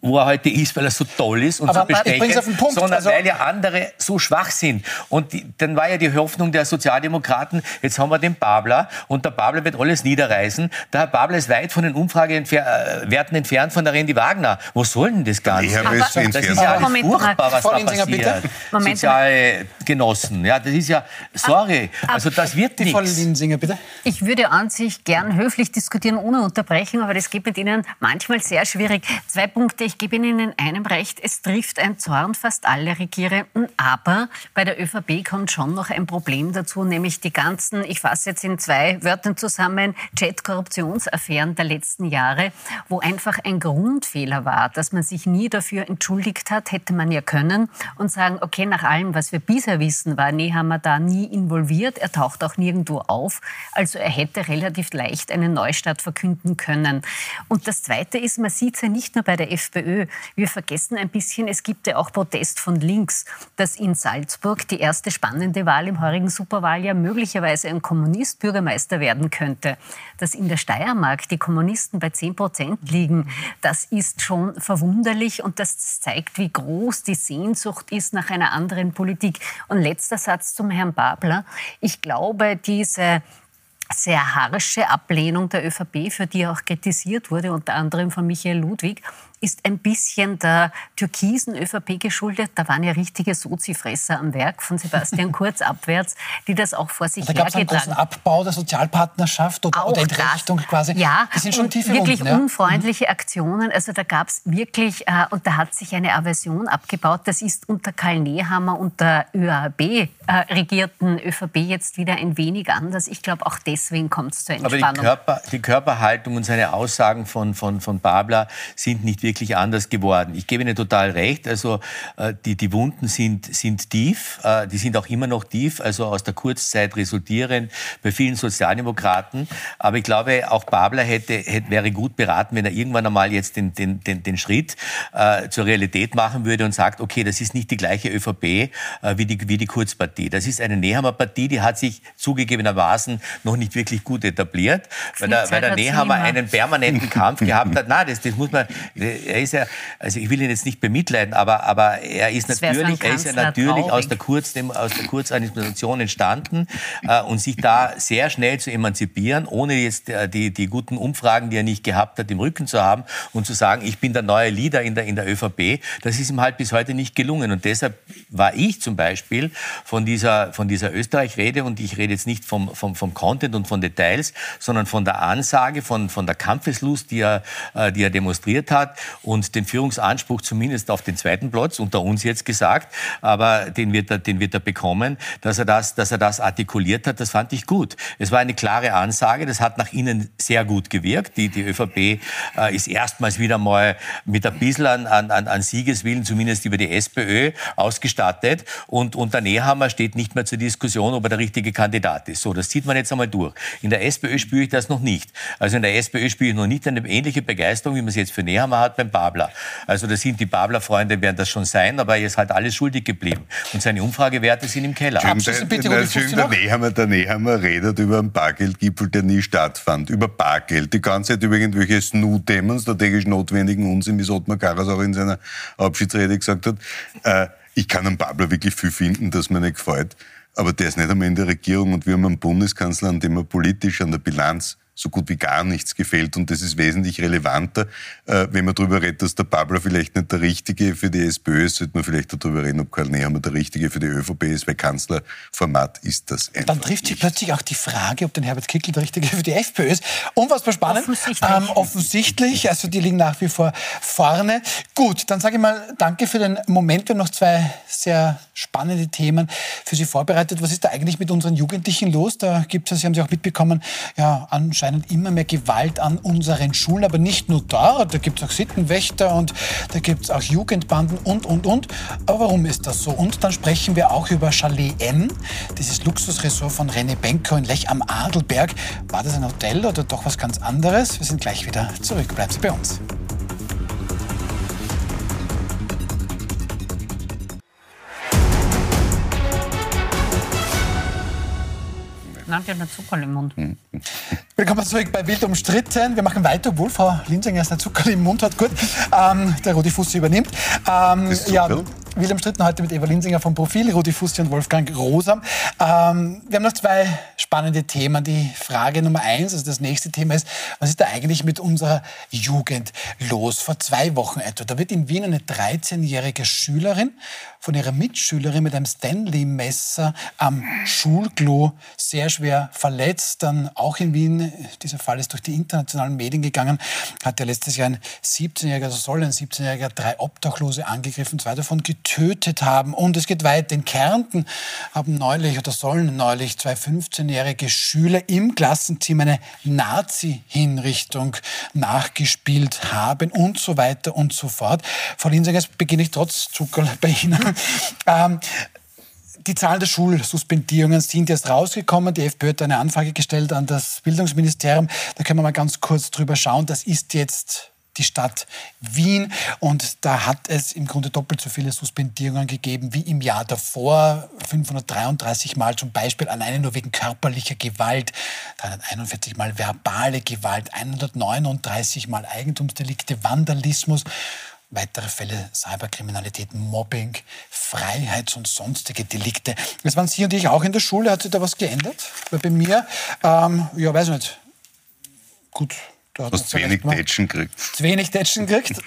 wo er heute ist, weil er so toll ist und Aber so bestechend, sondern also weil ja andere so schwach sind. Und die, dann war ja die Hoffnung der Sozialdemokraten, jetzt haben wir den Babler und der Babler wird alles niederreißen. Der Herr Babler ist weit von den Umfragewerten entfernt von der Randy Wagner. Wo soll denn das Ganze? Aber, das ist ja alles furchtbar, was da passiert. Bitte. Soziale Genossen, ja, das ist ja, sorry, also das wird nichts. Frau Linsinger, bitte. Ich würde an sich gern höflich diskutieren ohne Unterbrechung, aber das geht mit Ihnen manchmal sehr schwierig. Zwei Punkte, ich gebe Ihnen in einem recht. Es trifft ein Zorn. Fast alle Regierenden, aber bei der ÖVP kommt schon noch ein Problem dazu, nämlich die ganzen, ich fasse jetzt in zwei Wörtern zusammen, Chat-Korruptionsaffären der letzten Jahre, wo einfach ein Grundfehler war, dass man sich nie dafür entschuldigt hat, hätte man ja können und sagen, okay, nach allem, was wir bisher wissen, war Nehammer da nie involviert, er taucht auch nirgendwo auf, also er hätte relativ leicht einen Neustart verkünden können. Und das Zweite ist, man sieht es ja nicht nur bei der FPÖ. Wir vergessen ein bisschen, es gibt ja auch Protest von links, dass in Salzburg die erste spannende Wahl im heurigen Superwahljahr möglicherweise ein Kommunist Bürgermeister werden könnte. Dass in der Steiermark die Kommunisten bei 10 Prozent liegen, das ist schon verwunderlich und das zeigt, wie groß die Sehnsucht ist nach einer anderen Politik. Und letzter Satz zum Herrn Babler. Ich glaube, diese sehr harsche Ablehnung der ÖVP, für die auch kritisiert wurde, unter anderem von Michael Ludwig, ist ein bisschen der türkisen ÖVP geschuldet. Da waren ja richtige Sozifresser am Werk von Sebastian [laughs] Kurz abwärts, die das auch vor sich hergetragen haben. Da gab es einen Abbau der Sozialpartnerschaft oder, oder Entrechtung das, quasi. Ja, die sind schon tief wirklich Runden, ja. unfreundliche Aktionen. Also da gab es wirklich, äh, und da hat sich eine Aversion abgebaut. Das ist unter Karl Nehammer und der ÖAB äh, regierten ÖVP jetzt wieder ein wenig anders. Ich glaube, auch deswegen kommt es zur Entspannung. Aber die, Körper, die, Körperhaltung und seine Aussagen von, von, von Babler sind nicht wirklich wirklich anders geworden. Ich gebe Ihnen total recht. Also äh, die, die Wunden sind, sind tief, äh, die sind auch immer noch tief, also aus der Kurzzeit resultierend bei vielen Sozialdemokraten. Aber ich glaube, auch Babler hätte, hätte, wäre gut beraten, wenn er irgendwann einmal jetzt den, den, den, den Schritt äh, zur Realität machen würde und sagt, okay, das ist nicht die gleiche ÖVP äh, wie, die, wie die Kurzpartie. Das ist eine Nehammer Partie, die hat sich zugegebenermaßen noch nicht wirklich gut etabliert, weil der, weil der Nehammer einen permanenten Kampf gehabt hat. [laughs] Nein, das, das muss man, er ist ja, also ich will ihn jetzt nicht bemitleiden, aber, aber er ist natürlich, er ist ja natürlich aus der, Kurz, dem, aus der Kurzadministration entstanden äh, und sich da sehr schnell zu emanzipieren, ohne jetzt äh, die, die guten Umfragen, die er nicht gehabt hat, im Rücken zu haben und zu sagen, ich bin der neue Leader in der, in der ÖVP, das ist ihm halt bis heute nicht gelungen. Und deshalb war ich zum Beispiel von dieser, von dieser Österreich-Rede, und ich rede jetzt nicht vom, vom, vom Content und von Details, sondern von der Ansage, von, von der Kampfeslust, die er, äh, die er demonstriert hat, und den Führungsanspruch zumindest auf den zweiten Platz, unter uns jetzt gesagt, aber den wird er, den wird er bekommen, dass er das, dass er das artikuliert hat, das fand ich gut. Es war eine klare Ansage, das hat nach innen sehr gut gewirkt. Die, die ÖVP äh, ist erstmals wieder mal mit ein bisschen an, an, an Siegeswillen, zumindest über die SPÖ, ausgestattet und, und der Nehammer steht nicht mehr zur Diskussion, ob er der richtige Kandidat ist. So, das zieht man jetzt einmal durch. In der SPÖ spüre ich das noch nicht. Also in der SPÖ spüre ich noch nicht eine ähnliche Begeisterung, wie man es jetzt für Nehammer hat beim Babler. Also da sind die Babler-Freunde, werden das schon sein, aber er ist halt alles schuldig geblieben. Und seine Umfragewerte sind im Keller. Schön, bitte, der, der, Nehammer, der Nehammer redet über einen Bargeldgipfel, der nie stattfand. Über Bargeld. Die ganze Zeit über irgendwelche SNU-Themen, strategisch notwendigen Unsinn, wie es Ottmar Karas auch in seiner Abschiedsrede gesagt hat. Äh, ich kann am Babler wirklich viel finden, das mir nicht gefällt. Aber der ist nicht einmal in der Regierung und wir haben einen Bundeskanzler, an dem er politisch an der Bilanz so gut wie gar nichts gefällt. Und das ist wesentlich relevanter. Äh, wenn man darüber redet, dass der Babler vielleicht nicht der Richtige für die SPÖ ist, sollte man vielleicht darüber reden, ob Karl Nehammer der Richtige für die ÖVP ist, weil Kanzlerformat ist das einfach Dann trifft sich plötzlich auch die Frage, ob der Herbert Kickl der Richtige für die FPÖ ist. Unfassbar spannend. Offensichtlich. Ähm, offensichtlich. Also die liegen nach wie vor vorne. Gut, dann sage ich mal danke für den Moment. Wir haben noch zwei sehr spannende Themen für Sie vorbereitet. Was ist da eigentlich mit unseren Jugendlichen los? Da gibt es, Sie haben Sie auch mitbekommen, ja, anscheinend anscheinend immer mehr Gewalt an unseren Schulen, aber nicht nur dort. Da gibt es auch Sittenwächter und da gibt es auch Jugendbanden und, und, und. Aber warum ist das so? Und dann sprechen wir auch über Chalet N, dieses Luxusressort von René Benko in Lech am Adelberg. War das ein Hotel oder doch was ganz anderes? Wir sind gleich wieder zurück. Bleiben Sie bei uns. Nadja hat Zuckerl im Mund. [laughs] Hm. Willkommen zurück bei Wild umstritten. Wir machen weiter, obwohl Frau Linsinger erst eine Zuckerl im Mund hat. Gut, ähm, der Rudi Fuß übernimmt. Ähm, ja, Wild umstritten heute mit Eva Linsinger vom Profil, Rudi Fuß und Wolfgang Rosam. Ähm, wir haben noch zwei spannende Themen. Die Frage Nummer eins, also das nächste Thema ist, was ist da eigentlich mit unserer Jugend los? Vor zwei Wochen etwa, da wird in Wien eine 13-jährige Schülerin von ihrer Mitschülerin mit einem Stanley-Messer am Schulklo sehr schwer verletzt. Dann auch in Wien, dieser Fall ist durch die internationalen Medien gegangen, hat ja letztes Jahr ein 17-Jähriger, also soll ein 17-Jähriger drei Obdachlose angegriffen, zwei davon getötet haben. Und es geht weit. In Kärnten haben neulich oder sollen neulich zwei 15-jährige Schüler im Klassenzimmer eine Nazi-Hinrichtung nachgespielt haben und so weiter und so fort. Frau Linsinger, jetzt beginne ich trotz Zucker bei Ihnen. [laughs] ähm, die Zahlen der Schulsuspendierungen sind jetzt rausgekommen. Die FPÖ hat eine Anfrage gestellt an das Bildungsministerium. Da können wir mal ganz kurz drüber schauen. Das ist jetzt die Stadt Wien. Und da hat es im Grunde doppelt so viele Suspendierungen gegeben wie im Jahr davor. 533 Mal zum Beispiel alleine nur wegen körperlicher Gewalt, 341 Mal verbale Gewalt, 139 Mal Eigentumsdelikte, Vandalismus weitere Fälle Cyberkriminalität, Mobbing, Freiheits- und sonstige Delikte. Jetzt waren Sie und ich auch in der Schule. Hat sich da was geändert? Weil bei mir, ähm, ja, weiß ich nicht. Gut. Du hast zu wenig Tätschen gekriegt. Zu wenig Tätschen gekriegt.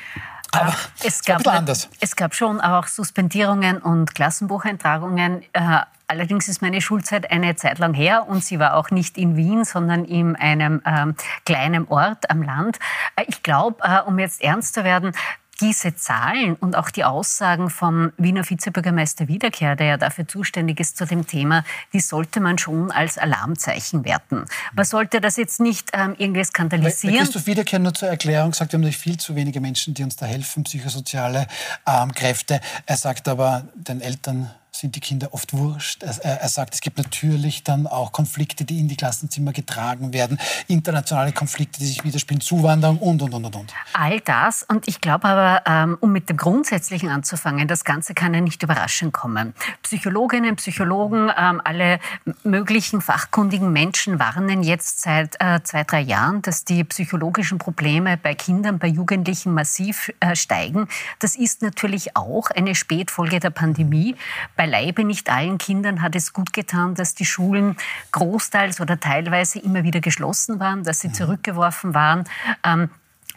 Aber es gab, anders. es gab schon auch Suspendierungen und Klassenbucheintragungen. Äh, allerdings ist meine Schulzeit eine Zeit lang her und sie war auch nicht in Wien, sondern in einem ähm, kleinen Ort am Land. Äh, ich glaube, äh, um jetzt ernst zu werden, diese Zahlen und auch die Aussagen vom Wiener Vizebürgermeister Wiederkehr, der ja dafür zuständig ist zu dem Thema, die sollte man schon als Alarmzeichen werten. Man sollte das jetzt nicht ähm, irgendwie skandalisieren. Weil, Christoph Wiederkehr nur zur Erklärung sagt, wir haben natürlich viel zu wenige Menschen, die uns da helfen, psychosoziale ähm, Kräfte. Er sagt aber den Eltern sind die Kinder oft wurscht. Er, er, sagt, es gibt natürlich dann auch Konflikte, die in die Klassenzimmer getragen werden, internationale Konflikte, die sich widerspielen, Zuwanderung und, und, und, und. All das. Und ich glaube aber, ähm, um mit dem Grundsätzlichen anzufangen, das Ganze kann ja nicht überraschend kommen. Psychologinnen, Psychologen, ähm, alle möglichen fachkundigen Menschen warnen jetzt seit äh, zwei, drei Jahren, dass die psychologischen Probleme bei Kindern, bei Jugendlichen massiv äh, steigen. Das ist natürlich auch eine Spätfolge der Pandemie. Bei beileibe nicht allen Kindern hat es gut getan, dass die Schulen großteils oder teilweise immer wieder geschlossen waren, dass sie mhm. zurückgeworfen waren. Ähm,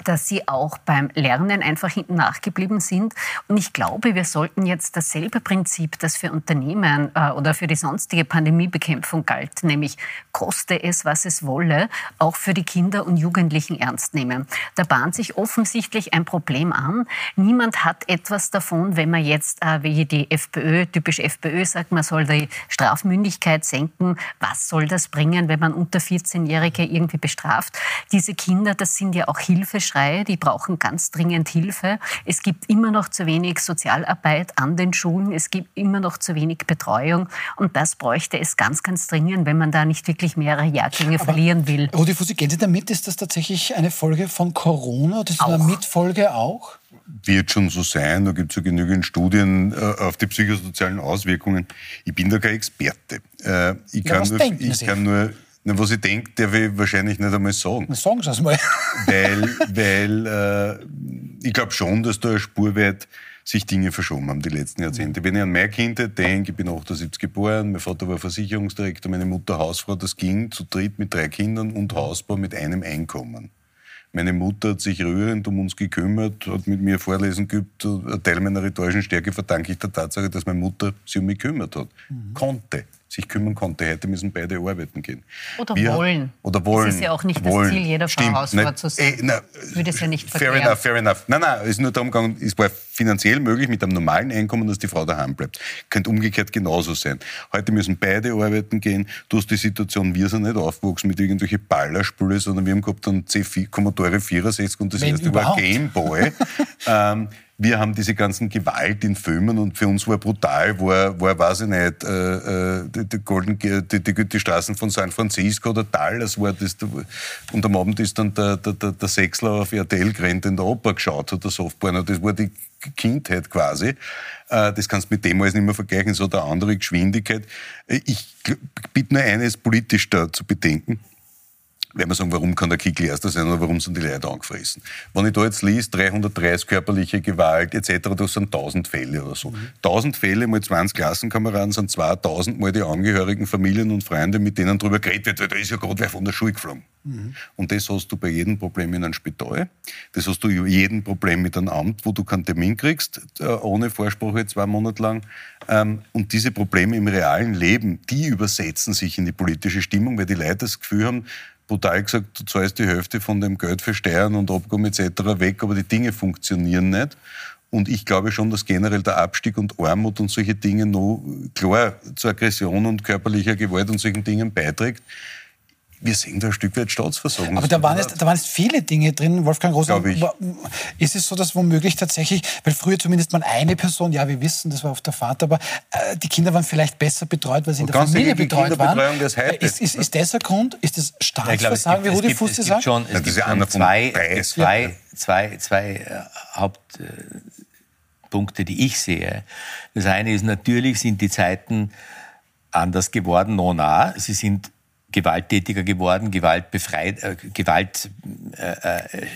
dass sie auch beim Lernen einfach hinten nachgeblieben sind. Und ich glaube, wir sollten jetzt dasselbe Prinzip, das für Unternehmen äh, oder für die sonstige Pandemiebekämpfung galt, nämlich koste es, was es wolle, auch für die Kinder und Jugendlichen ernst nehmen. Da bahnt sich offensichtlich ein Problem an. Niemand hat etwas davon, wenn man jetzt, äh, wie die FPÖ, typisch FPÖ sagt, man soll die Strafmündigkeit senken. Was soll das bringen, wenn man unter 14-Jährige irgendwie bestraft? Diese Kinder, das sind ja auch Hilfe Hilfeschreie, die brauchen ganz dringend Hilfe. Es gibt immer noch zu wenig Sozialarbeit an den Schulen, es gibt immer noch zu wenig Betreuung und das bräuchte es ganz, ganz dringend, wenn man da nicht wirklich mehrere Jahrgänge Aber verlieren will. Rudi Fusi, gehen Sie damit? Ist das tatsächlich eine Folge von Corona? Das ist eine Mitfolge auch? Wird schon so sein. Da gibt es ja genügend Studien äh, auf die psychosozialen Auswirkungen. Ich bin da kein Experte. Äh, ich, ja, kann nur, ich kann nur na, was ich denke, darf ich wahrscheinlich nicht einmal sagen. Na, sagen Sie es mal. [laughs] Weil, weil äh, ich glaube schon, dass da spurweit sich Dinge verschoben haben die letzten Jahrzehnte. Wenn ich an meine Kindheit denke, ich bin 78 geboren, mein Vater war Versicherungsdirektor, meine Mutter Hausfrau, das ging zu dritt mit drei Kindern und Hausbau mit einem Einkommen. Meine Mutter hat sich rührend um uns gekümmert, hat mit mir Vorlesen geübt. Ein Teil meiner rhetorischen Stärke verdanke ich der Tatsache, dass meine Mutter sich um mich gekümmert hat. Mhm. Konnte sich kümmern konnte. Heute müssen beide arbeiten gehen. Oder wir, wollen. Oder wollen. Das ist ja auch nicht wollen. das Ziel jeder Frau, Hausfrau zu sein. Äh, na, würde es ja nicht Fair verklären. enough, fair enough. Nein, nein, es ist nur darum gegangen, es war finanziell möglich mit einem normalen Einkommen, dass die Frau daheim bleibt. Könnte umgekehrt genauso sein. Heute müssen beide arbeiten gehen. Du hast die Situation, wir sind nicht aufgewachsen mit irgendwelchen Ballerspüle, sondern wir haben gehabt einen C4, Commodore 64 und das Wenn erste überhaupt. war Gameboy. [laughs] ähm, wir haben diese ganzen Gewalt in Filmen und für uns war brutal, war, war weiß ich nicht, äh, äh die, die, Golden, die, die, die, Straßen von San Francisco oder Dallas war das, und am Abend ist dann der, der, der, der Sechsler auf RTL gerannt in der Oper geschaut hat, der und das war die Kindheit quasi. Äh, das kannst du mit dem alles nicht mehr vergleichen, so eine andere Geschwindigkeit. Ich bitte nur eines politisch da zu bedenken werden wir sagen, warum kann der Kickel erster sein oder warum sind die Leute angefressen? Wenn ich da jetzt lese, 330 körperliche Gewalt etc., das sind 1000 Fälle oder so. Mhm. 1000 Fälle mal 20 Klassenkameraden sind 2000 mal die Angehörigen, Familien und Freunde, mit denen darüber geredet wird, weil da ist ja gerade wer von der Schule geflogen. Mhm. Und das hast du bei jedem Problem in einem Spital. Das hast du bei jedem Problem mit einem Amt, wo du keinen Termin kriegst, äh, ohne Vorsprache zwei Monate lang. Ähm, und diese Probleme im realen Leben, die übersetzen sich in die politische Stimmung, weil die Leute das Gefühl haben, brutal gesagt, du zahlst die Hälfte von dem Geld für Steuern und Abgaben etc. weg, aber die Dinge funktionieren nicht. Und ich glaube schon, dass generell der Abstieg und Armut und solche Dinge noch klar zur Aggression und körperlicher Gewalt und solchen Dingen beiträgt wir sehen da ein Stück weit Staatsversorgung. Aber da waren, jetzt, da waren jetzt viele Dinge drin, Wolfgang Rosa. Ist es so, dass womöglich tatsächlich, weil früher zumindest mal eine Person, ja, wir wissen, das war oft der Vater, aber äh, die Kinder waren vielleicht besser betreut, weil sie in der Familie betreut waren. Äh, ist, ist, ist das ein Grund? Ist das Staatsversagen, wie Rudi Fuß sagt? Schon, es gibt schon zwei, zwei, zwei, zwei äh, Hauptpunkte, die ich sehe. Das eine ist, natürlich sind die Zeiten anders geworden, no nah. Sie sind gewalttätiger geworden, gewaltbefreit, äh, Gewalt, äh, äh,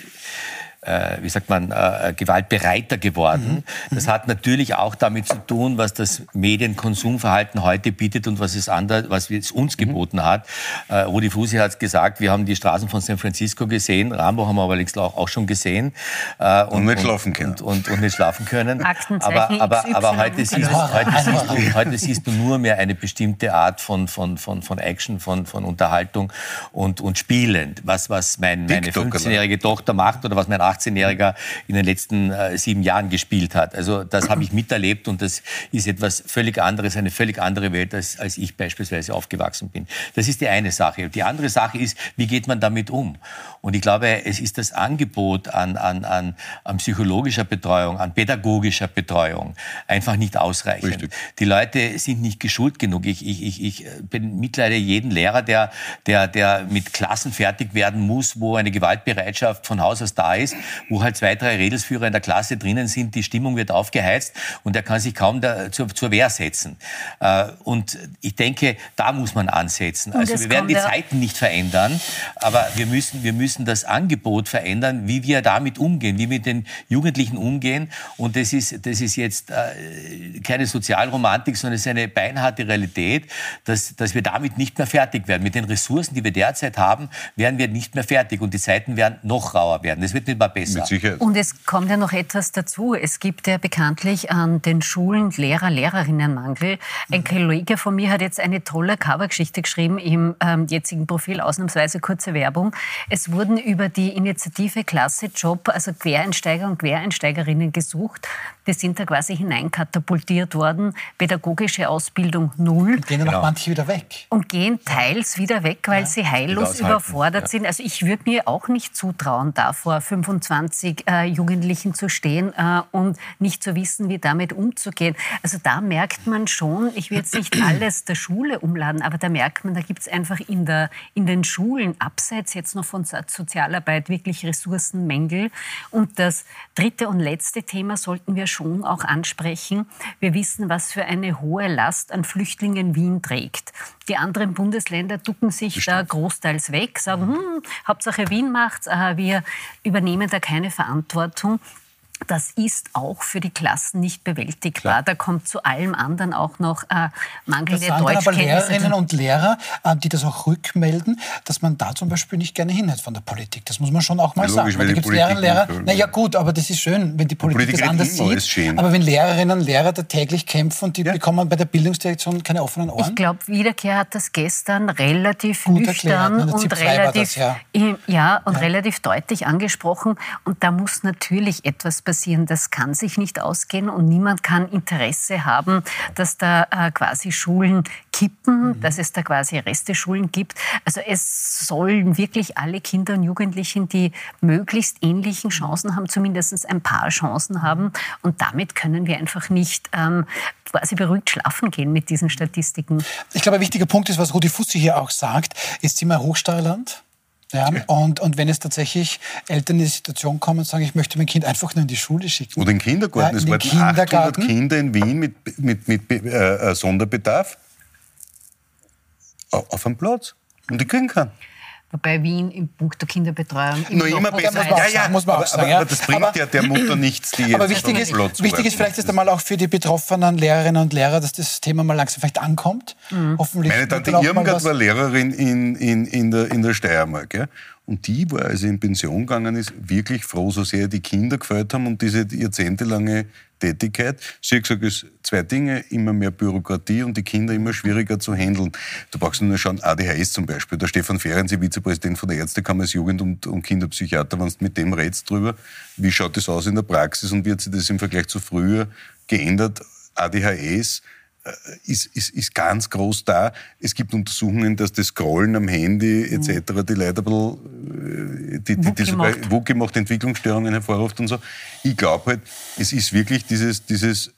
wie sagt man, äh, gewaltbereiter geworden. Mhm. Das hat natürlich auch damit zu tun, was das Medienkonsumverhalten heute bietet und was es, anders, was es uns mhm. geboten hat. Äh, Rudi Fusi hat gesagt, wir haben die Straßen von San Francisco gesehen, Rambo haben wir aber längst auch, auch schon gesehen. Äh, und, und, nicht schlafen können. Und, und, und nicht schlafen können. aber, aber, aber heute, siehst, heute, siehst du, [laughs] heute siehst du nur mehr eine bestimmte Art von, von, von, von Action, von, von Unterhaltung und, und Spielen. Was, was mein, meine 15-jährige Tochter macht oder was mein 18-Jähriger in den letzten äh, sieben Jahren gespielt hat. Also das habe ich miterlebt und das ist etwas völlig anderes, eine völlig andere Welt, als, als ich beispielsweise aufgewachsen bin. Das ist die eine Sache. Die andere Sache ist, wie geht man damit um? Und ich glaube, es ist das Angebot an, an, an, an psychologischer Betreuung, an pädagogischer Betreuung einfach nicht ausreichend. Richtig. Die Leute sind nicht geschult genug. Ich, ich, ich, ich bin Mitleider jeden Lehrer, der, der, der mit Klassen fertig werden muss, wo eine Gewaltbereitschaft von Haus aus da ist wo halt zwei, drei Redelsführer in der Klasse drinnen sind, die Stimmung wird aufgeheizt und er kann sich kaum da, zur, zur Wehr setzen. Äh, und ich denke, da muss man ansetzen. also wir werden die Zeiten nicht verändern, aber wir müssen, wir müssen das Angebot verändern, wie wir damit umgehen, wie wir mit den Jugendlichen umgehen. Und das ist, das ist jetzt äh, keine Sozialromantik, sondern es ist eine beinharte Realität, dass, dass wir damit nicht mehr fertig werden. Mit den Ressourcen, die wir derzeit haben, werden wir nicht mehr fertig und die Zeiten werden noch rauer werden. Das wird nicht mal besser. Mit Sicherheit. Und es kommt ja noch etwas dazu. Es gibt ja bekanntlich an den Schulen Lehrer, Lehrerinnenmangel. Ein Kollege von mir hat jetzt eine tolle Covergeschichte geschrieben im ähm, jetzigen Profil, ausnahmsweise kurze Werbung. Es wurden über die Initiative Klasse Job, also Quereinsteiger und Quereinsteigerinnen gesucht. Die sind da quasi hineinkatapultiert worden. Pädagogische Ausbildung null. Gehen dann auch manche wieder weg. Und gehen teils wieder weg, weil sie heillos überfordert ja. sind. Also ich würde mir auch nicht zutrauen, da vor 25 äh, Jugendlichen zu stehen äh, und nicht zu wissen, wie damit umzugehen. Also da merkt man schon, ich will jetzt nicht alles der Schule umladen, aber da merkt man, da gibt es einfach in, der, in den Schulen, abseits jetzt noch von So- Sozialarbeit, wirklich Ressourcenmängel. Und das dritte und letzte Thema sollten wir schon auch ansprechen. Wir wissen, was für eine hohe Last an Flüchtlingen Wien trägt. Die anderen Bundesländer ducken sich da großteils weg, sagen, hm, Hauptsache Wien macht's, wir übernehmen da keine Verantwortung. Das ist auch für die Klassen nicht bewältigbar. Da kommt zu allem anderen auch noch äh, Das mangelnde sagen dann aber Deutschkenntnisse. Lehrerinnen und Lehrer, äh, die das auch rückmelden, dass man da zum Beispiel nicht gerne hinhört von der Politik. Das muss man schon auch mal Ja, sagen. logisch, da die gibt es Lehrerinnen und Lehrer, naja hören. gut, aber das ist schön, wenn die Politik, Politik das anders sieht. schön. Aber wenn Lehrerinnen und Lehrer da täglich kämpfen und die bekommen bei der Bildungsdirektion keine offenen Ohren. Ich glaube, Wiederkehr hat das gestern relativ Gut nüchtern erklärt, ne? Der und war relativ, das, ja. ja, und relativ deutlich angesprochen. Und da muss natürlich etwas passieren. Das kann sich nicht ausgehen und niemand kann Interesse haben, dass da äh, quasi Schulen kippen, Mhm. dass es da quasi Resteschulen gibt. Also es sollen wirklich alle Kinder und Jugendlichen, die möglichst ähnlichen Chancen haben, zumindest ein paar Chancen haben. Und damit können wir einfach nicht ähm, quasi beruhigt schlafen gehen mit diesen Statistiken. Ich glaube, ein wichtiger Punkt ist, was Rudi Fussi hier auch sagt, wir ein Hochsteuerland. Ja, und, und wenn es tatsächlich Eltern in die Situation kommen und sagen, ich möchte mein Kind einfach nur in die Schule schicken. Oder in den Kindergarten. Ja, es in den waren 800 Kindergarten. Kinder in Wien mit, mit, mit äh, äh, Sonderbedarf au- auf einem Platz. Und die kriegen keinen. Wobei Wien im Punkt der Kinderbetreuung Noch immer noch besser. muss man auch sagen, muss man auch aber, sagen, aber, ja. aber das bringt Aber- ja der Mutter nichts, die jetzt Aber wichtig ist, wichtig ist vielleicht jetzt einmal auch für die betroffenen Lehrerinnen und Lehrer, dass das Thema mal langsam vielleicht ankommt. Hoffentlich. Meine Tante Irmgard war Lehrerin in, in, in, der, in der Steiermark. Ja? Und die war, als sie in Pension gegangen ist, wirklich froh, so sehr die Kinder gefällt haben und diese jahrzehntelange Tätigkeit. Sie hat gesagt, es zwei Dinge, immer mehr Bürokratie und die Kinder immer schwieriger zu handeln. Du brauchst nur schauen, ADHS zum Beispiel. Der Stefan Ferenczi, Vizepräsident von der Ärztekammer als Jugend- und, und Kinderpsychiater, wenn du mit dem redest drüber, wie schaut das aus in der Praxis und wie hat sich das im Vergleich zu früher geändert? ADHS ist, ist, ist ganz groß da. Es gibt Untersuchungen, dass das Scrollen am Handy etc. die Leute ein bisschen, äh, die, die, die macht. wuckig macht, Entwicklungsstörungen hervorruft und so. Ich glaube halt, es ist wirklich dieses, dieses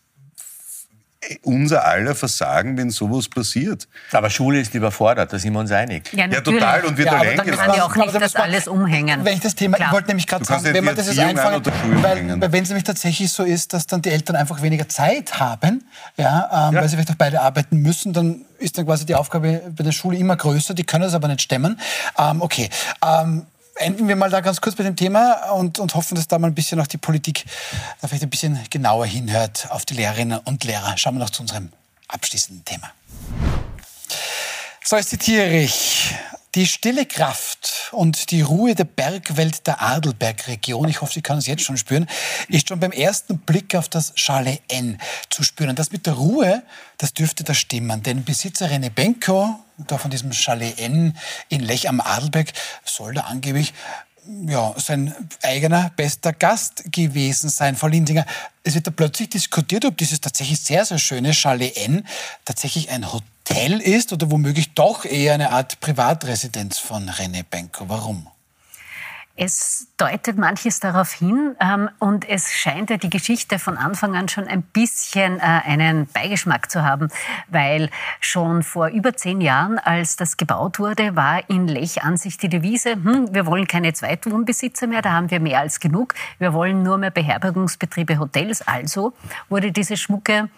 unser aller Versagen, wenn sowas passiert. Aber Schule ist überfordert, da sind wir uns einig. Ja, natürlich. total. Und wird Ja, aber allein gelassen. kann ja auch nicht da das alles umhängen. Wenn ich das Thema, Klar. ich wollte nämlich gerade sagen, wenn man das jetzt Schule weil, weil wenn es nämlich tatsächlich so ist, dass dann die Eltern einfach weniger Zeit haben, ja, ähm, weil sie vielleicht auch beide arbeiten müssen, dann ist dann quasi die Aufgabe bei der Schule immer größer, die können es aber nicht stemmen. Ähm, okay, ähm, enden wir mal da ganz kurz bei dem Thema und, und hoffen, dass da mal ein bisschen auch die Politik da vielleicht ein bisschen genauer hinhört auf die Lehrerinnen und Lehrer. Schauen wir noch zu unserem abschließenden Thema. So, jetzt zitiere ich. Die stille Kraft und die Ruhe der Bergwelt der Adelbergregion, ich hoffe, Sie können es jetzt schon spüren, ist schon beim ersten Blick auf das Chalet N zu spüren. Und das mit der Ruhe, das dürfte da stimmen. Denn Besitzer René Benko, da von diesem Chalet N in Lech am Adelberg, soll da angeblich ja, sein eigener bester Gast gewesen sein, Frau Lindinger. Es wird da plötzlich diskutiert, ob dieses tatsächlich sehr, sehr schöne Chalet N tatsächlich ein Hotel ist oder womöglich doch eher eine Art Privatresidenz von René Benko. Warum? Es deutet manches darauf hin ähm, und es scheint ja die Geschichte von Anfang an schon ein bisschen äh, einen Beigeschmack zu haben, weil schon vor über zehn Jahren, als das gebaut wurde, war in Lech an sich die Devise, hm, wir wollen keine Zweitwohnbesitzer mehr, da haben wir mehr als genug, wir wollen nur mehr Beherbergungsbetriebe, Hotels. Also wurde diese schmucke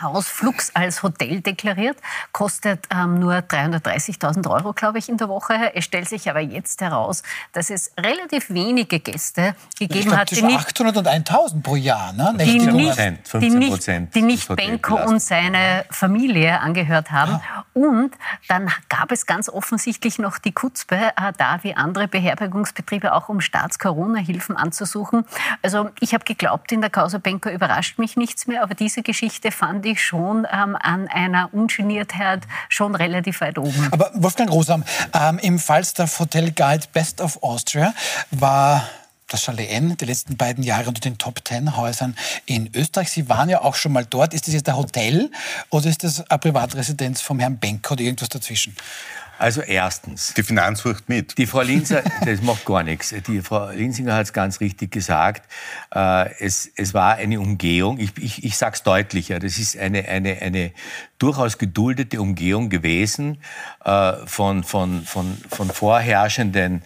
Haus Flux als Hotel deklariert, kostet ähm, nur 330.000 Euro, glaube ich, in der Woche. Es stellt sich aber jetzt heraus, dass es relativ wenige Gäste gegeben hat, die nicht 800 und 1000 pro Jahr. Ne? die 15 nicht, die 15 nicht, die nicht Benko und seine Familie angehört haben. Und dann gab es ganz offensichtlich noch die Kutzpe, äh, da wie andere Beherbergungsbetriebe auch um Staats-Corona-Hilfen anzusuchen. Also ich habe geglaubt, in der Causa Benko überrascht mich nichts mehr, aber diese Geschichte fand ich schon ähm, an einer Ungeniertheit schon relativ weit oben. Aber Wolfgang Rosam, ähm, im Falstaff Hotel Guide Best of Austria war das Chalet N die letzten beiden Jahre unter den Top Ten Häusern in Österreich. Sie waren ja auch schon mal dort. Ist das jetzt ein Hotel oder ist das eine Privatresidenz vom Herrn Benko oder irgendwas dazwischen? Also erstens. Die Finanzfurcht mit. Die Frau Linser, das macht gar nichts. Die Frau Linsinger hat es ganz richtig gesagt. Äh, es, es war eine Umgehung. Ich, ich, ich sage es deutlicher. Das ist eine, eine, eine durchaus geduldete Umgehung gewesen äh, von, von, von, von vorherrschenden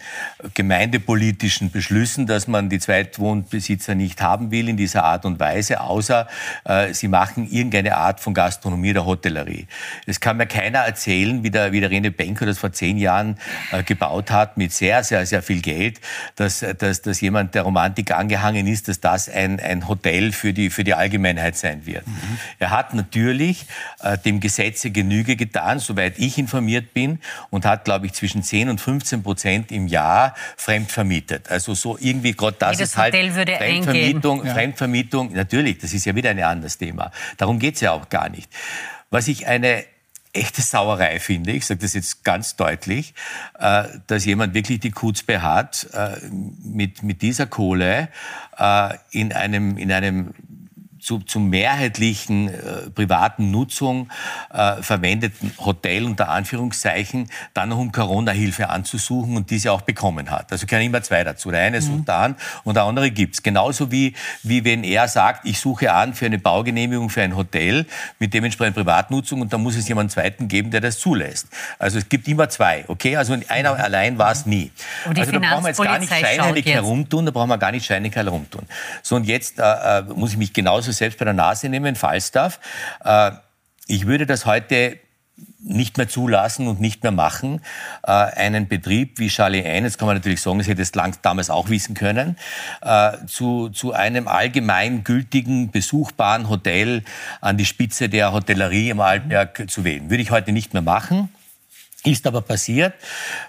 gemeindepolitischen Beschlüssen, dass man die Zweitwohnbesitzer nicht haben will in dieser Art und Weise, außer äh, sie machen irgendeine Art von Gastronomie oder Hotellerie. Es kann mir keiner erzählen, wie der, wie der Rene Benko das vor zehn Jahren äh, gebaut hat, mit sehr, sehr, sehr viel Geld, dass, dass, dass jemand der Romantik angehangen ist, dass das ein, ein Hotel für die, für die Allgemeinheit sein wird. Mhm. Er hat natürlich äh, dem Gesetze Genüge getan, soweit ich informiert bin, und hat, glaube ich, zwischen 10 und 15 Prozent im Jahr fremd vermietet. Also so irgendwie gerade das Jedes ist halt Hotel würde Fremdvermietung. Ja. Fremdvermietung, natürlich, das ist ja wieder ein anderes Thema. Darum geht's ja auch gar nicht. Was ich eine echte Sauerei finde, ich sage das jetzt ganz deutlich, äh, dass jemand wirklich die Kutzbe hat, äh, mit, mit dieser Kohle äh, in einem, in einem zu, zur mehrheitlichen äh, privaten Nutzung äh, verwendeten Hotel unter Anführungszeichen dann noch um Corona-Hilfe anzusuchen und diese auch bekommen hat. Also können immer zwei dazu. Der eine sucht an und der andere gibt's. Genauso wie, wie wenn er sagt, ich suche an für eine Baugenehmigung für ein Hotel mit dementsprechend Privatnutzung und dann muss es jemanden zweiten geben, der das zulässt. Also es gibt immer zwei, okay? Also einer allein war es nie. Aber die also da brauchen wir jetzt gar nicht scheinheilig herumtun, da brauchen wir gar nicht scheinheilig herumtun. So und jetzt äh, äh, muss ich mich genauso selbst bei der Nase nehmen, Falstaff. Äh, ich würde das heute nicht mehr zulassen und nicht mehr machen, äh, einen Betrieb wie Chalet 1, jetzt kann man natürlich sagen, das hätte es lang damals auch wissen können, äh, zu, zu einem allgemein gültigen, besuchbaren Hotel an die Spitze der Hotellerie im Altenberg zu wählen. Würde ich heute nicht mehr machen. Ist aber passiert,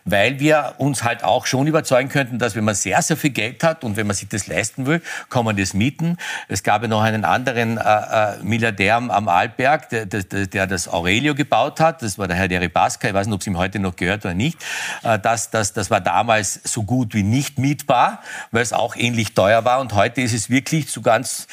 weil wir uns halt auch schon überzeugen könnten, dass wenn man sehr, sehr viel Geld hat und wenn man sich das leisten will, kann man das mieten. Es gab ja noch einen anderen äh, äh, Milliardär am, Arlberg, der, der, der das Aurelio gebaut hat. Das war der Herr Deripaska. Ich weiß nicht, ob es ihm heute noch gehört oder nicht. Äh, das, das, das war damals so gut wie nicht mietbar, weil es auch ähnlich teuer war. Und heute ist es wirklich zu ganz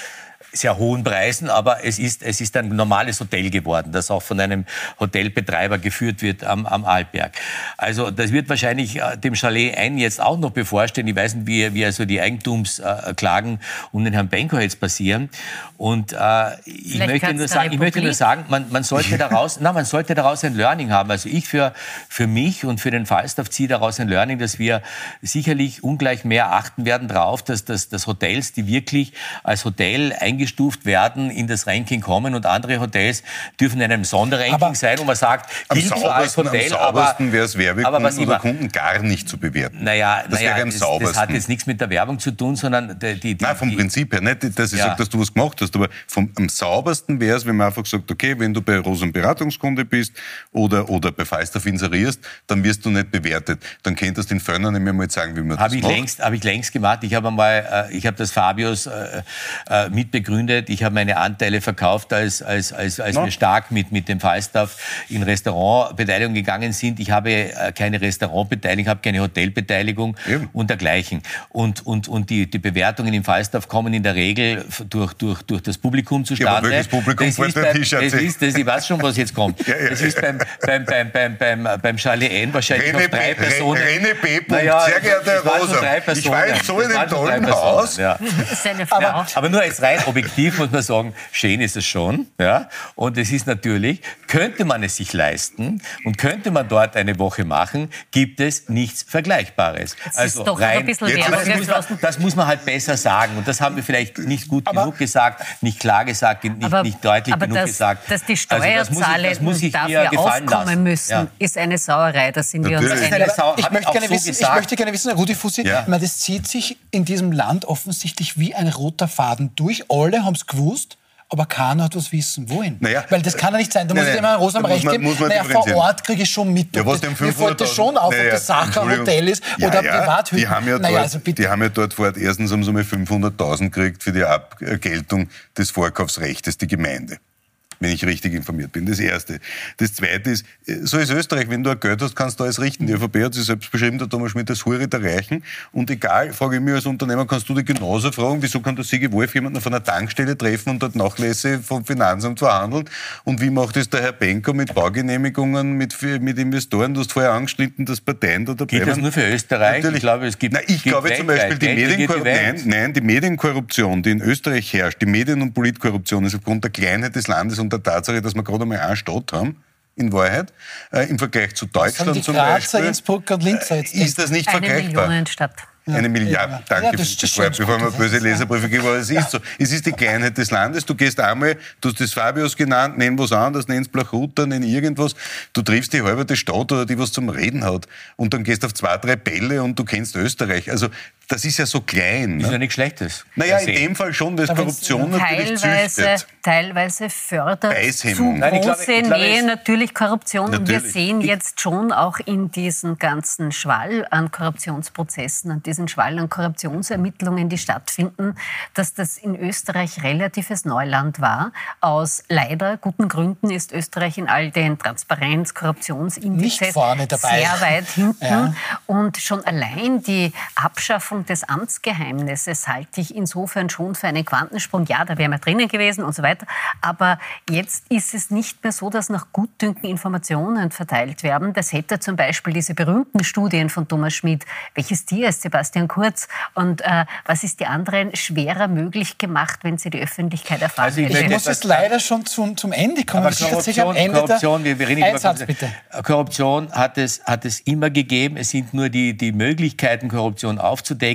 sehr hohen Preisen, aber es ist, es ist ein normales Hotel geworden, das auch von einem Hotelbetreiber geführt wird am, am Arlberg. Also das wird wahrscheinlich äh, dem Chalet ein jetzt auch noch bevorstehen. Ich weiß nicht, wie, wie also die Eigentumsklagen um den Herrn Benko jetzt passieren. Und äh, ich, Vielleicht möchte nur sagen, ich möchte nur sagen, man, man sollte daraus, na, man sollte daraus ein Learning haben. Also ich für, für mich und für den Falstaff ziehe daraus ein Learning, dass wir sicherlich ungleich mehr achten werden darauf, dass, dass, dass Hotels, die wirklich als Hotel eingestuft werden, in das Ranking kommen und andere Hotels dürfen in einem Sonderranking Aber- sein, wo man sagt, gilt zwar als saubersten, am Hotel, aber, saubersten wäre es, Werbekunden oder Kunden gar nicht zu bewerten. naja, das naja wäre am das, das saubersten. hat jetzt nichts mit der Werbung zu tun, sondern die, die, Nein, vom die, Prinzip her. Nicht, dass ich Ja. sage, dass du was gemacht hast, aber vom, am saubersten wäre es, wenn man einfach sagt, okay, wenn du bei Rosen Beratungskunde bist oder, oder bei Falstaff inserierst, dann wirst du nicht bewertet. Dann könntest du den Föhner nicht mehr mal sagen, wie man das Habe ich, macht. habe ich längst gemacht. Ich habe einmal, äh, ich habe das Fabius äh, äh, mitbegründet. Ich habe meine Anteile verkauft, als, als, als, als Na. wir stark mit, mit dem Falstaff in Restaurantbeteiligung gegangen sind. Ich habe äh, keine Restaurantbeteiligung, habe keine Hotelbeteiligung Eben. und dergleichen. Und, und, und die, die Bewertungen im Falstaff kommen in der Regel durch, durch, durch das Publikum zustande. aber welches Publikum das ist beim, das ist, das, ich weiß schon, was jetzt kommt. [laughs] Ja, ja, das ist beim, beim, beim, beim, beim, beim Chalet N wahrscheinlich René auf drei Personen. René B. Naja, Sehr geehrter schon Rosa, ich war jetzt so in dem tollen Haus. Ja. Seine Frau. Aber nur als rein objektiv muss man sagen, schön ist es schon. Ja? Und es ist natürlich, könnte man es sich leisten und könnte man dort eine Woche machen, gibt es nichts Vergleichbares. ist doch noch ein bisschen Jetzt das, muss man, das muss man halt besser sagen. Und das haben wir vielleicht nicht gut Aber- genug gesagt, nicht klar gesagt, nicht, Aber, nicht deutlich aber genug dass, gesagt. dass die Also das muss ich- Steuerzahler das muss ich dafür aufkommen lassen. müssen, Ja. ist eine Sauerei. Da sind wir uns einig. Das Sau- ich, möchte gerne so wissen, ich gesagt. möchte gerne wissen, Rudi Fussi, Ja. ich meine, das zieht sich in diesem Land offensichtlich wie ein roter Faden durch. Alle haben es gewusst, aber keiner hat was wissen. Wohin? Naja, Weil das kann ja nicht sein. Da nein, muss ich Rosam da muss recht man- geben. naja, vor. Ort kriege ich schon mit. Ja, ob was dem Mir fällt das 500.000 schon auf, ob Naja, das Sacher ein. Hotel ist Ja, oder ja, Privathütte. Die haben, ja naja, dort, also bitte. die haben ja dort vor Ort erstens haben sie mal 500.000 gekriegt für die Abgeltung des Vorkaufsrechts, die Gemeinde. Wenn ich richtig informiert bin. Das Erste. Das Zweite ist, äh, so ist Österreich, wenn du ein Geld hast, kannst du alles richten. Die ÖVP hat sich selbst beschrieben, der Thomas Schmidt als Hure der Reichen. Und egal, frage ich mich als Unternehmer, kannst du dich genauso fragen, wieso kann der Sigi Wolf jemanden auf einer Tankstelle treffen und dort Nachlässe vom Finanzamt verhandeln? Und wie macht es der Herr Benko mit Baugenehmigungen, mit, mit Investoren? Du hast vorher angeschnitten, dass Parteien da dabei Geht das nur für Österreich? Natürlich. Ich glaube, es gibt. Nein, ich gibt glaube zum Beispiel, die, Welt. nein, nein, die Medienkorruption, die in Österreich herrscht, die Medien- und Politkorruption ist aufgrund der Kleinheit des Landes und der Tatsache, dass wir gerade einmal eine Stadt haben, in Wahrheit, äh, im Vergleich zu Deutschland zum Grazer, Beispiel, Innsbrucker und Linzer jetzt. ist das nicht Eine vergleichbar. Millionenstadt. Eine Milliarde, ja. danke Ja, für das- das, bevor wir böse. Leserbriefe geben, aber es ist so. Es ist die Kleinheit des Landes. Du gehst einmal, du hast das Fabius genannt, nenn was anderes, nenn's Blachuta, nenn irgendwas. Du triffst die halbe Stadt oder die, was zum Reden hat. Und dann gehst auf zwei, drei Bälle und du kennst Österreich. Also, das ist ja so klein. Ist ja Ne? nichts Schlechtes. Naja, in dem Fall schon, Aber Korruption natürlich Teilweise, züchtet. teilweise fördert Beißhemmung. zu Nein, ich glaube- große glaube, Nähe es- natürlich Korruption. Und wir Natürlich. sehen jetzt schon auch in diesen ganzen Schwall an Korruptionsprozessen, an diesen Schwall an Korruptionsermittlungen, die stattfinden, dass das in Österreich relatives Neuland war. Aus leider guten Gründen ist Österreich in all den Transparenz-, Korruptionsindizes sehr weit hinten. Ja. Und schon allein die Abschaffung des Amtsgeheimnisses halte ich insofern schon für einen Quantensprung. Ja, da wären wir drinnen gewesen und so weiter. Aber jetzt ist es nicht mehr so, dass nach Gutdünken Informationen verteilt werden. Das hätte zum Beispiel diese berühmten Studien von Thomas Schmidt, welches Tier ist Sebastian Kurz und äh, was ist die anderen, schwerer möglich gemacht, wenn sie die Öffentlichkeit erfahren Also ich Ich muss jetzt leider schon zum, zum Ende kommen. Aber Korruption, am Ende Korruption, wir, wir reden über Satz. Korruption hat es, hat es immer gegeben. Es sind nur die, die Möglichkeiten, Korruption aufzudecken,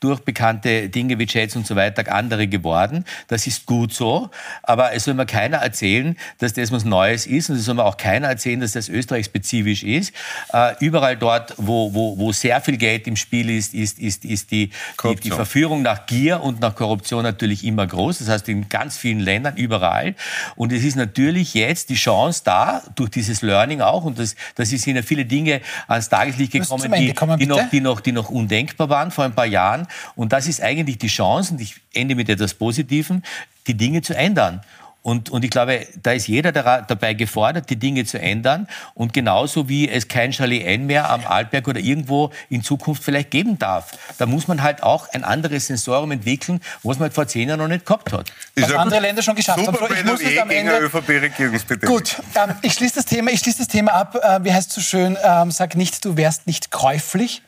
durch bekannte Dinge wie Chats und so weiter, andere geworden. Das ist gut so. Aber es soll mir keiner erzählen, dass das was Neues ist. Und es soll mir auch keiner erzählen, dass das österreichspezifisch ist. Äh, überall dort, wo, wo, wo sehr viel Geld im Spiel ist, ist, ist, ist die, die, die. Verführung nach Gier und nach Korruption natürlich immer groß. Das heißt, in ganz vielen Ländern, überall. Und es ist natürlich jetzt die Chance da, durch dieses Learning auch, und das, das ist ja viele Dinge ans Tageslicht gekommen, die, kommen, die, noch, die, noch, die noch undenkbar waren vor ein paar Jahren. Und das ist eigentlich die Chance, und ich ende mit etwas Positivem, die Dinge zu ändern. Und, und ich glaube, da ist jeder dabei gefordert, die Dinge zu ändern. Und genauso wie es kein Chalet N mehr am Arlberg oder irgendwo in Zukunft vielleicht geben darf. Da muss man halt auch ein anderes Sensorium entwickeln, was man halt vor zehn Jahren noch nicht gehabt hat. Was ein andere Länder schon geschafft haben. Ich muss Plädoyer am Ende- ÖVP-Regierungsbeteiligung. Gut, ähm, ich schließe das Thema, ich schließe das Thema ab. Äh, wie heißt es so schön? Ähm, sag nicht, du wärst nicht käuflich,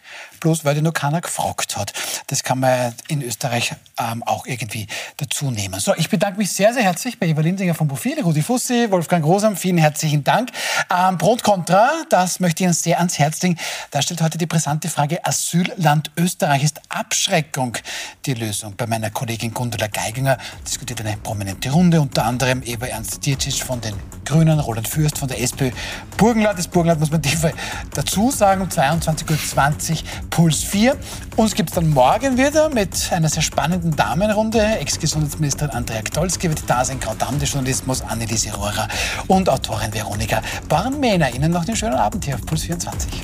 bloß weil dir nur keiner gefragt hat. Das kann man in Österreich ähm, auch irgendwie dazu nehmen. So, ich bedanke mich sehr, sehr herzlich bei Eva Linsinger vom Profil, Rudi Fussi, Wolfgang Rosam. Vielen herzlichen Dank. Ähm, Pro Contra, das möchte ich Ihnen sehr ans Herz legen. Da stellt heute die brisante Frage, Asylland Österreich ist Abschreckung die Lösung. Bei meiner Kollegin Gundula Geiginger diskutiert eine prominente Runde, unter anderem Eva Ernst Diertsch von den Grünen, Roland Fürst von der SPÖ. Burgenland, das Burgenland muss man tiefer dazu sagen, um 22.20 Uhr Puls 4. Uns gibt es dann morgen wieder mit einer sehr spannenden Damenrunde. Ex-Gesundheitsministerin Andrea Gdolski wird da sein, Graudam des Journalismus, Anneliese Rohrer und Autorin Veronika Barnmehner. Ihnen noch einen schönen Abend hier auf Puls 24.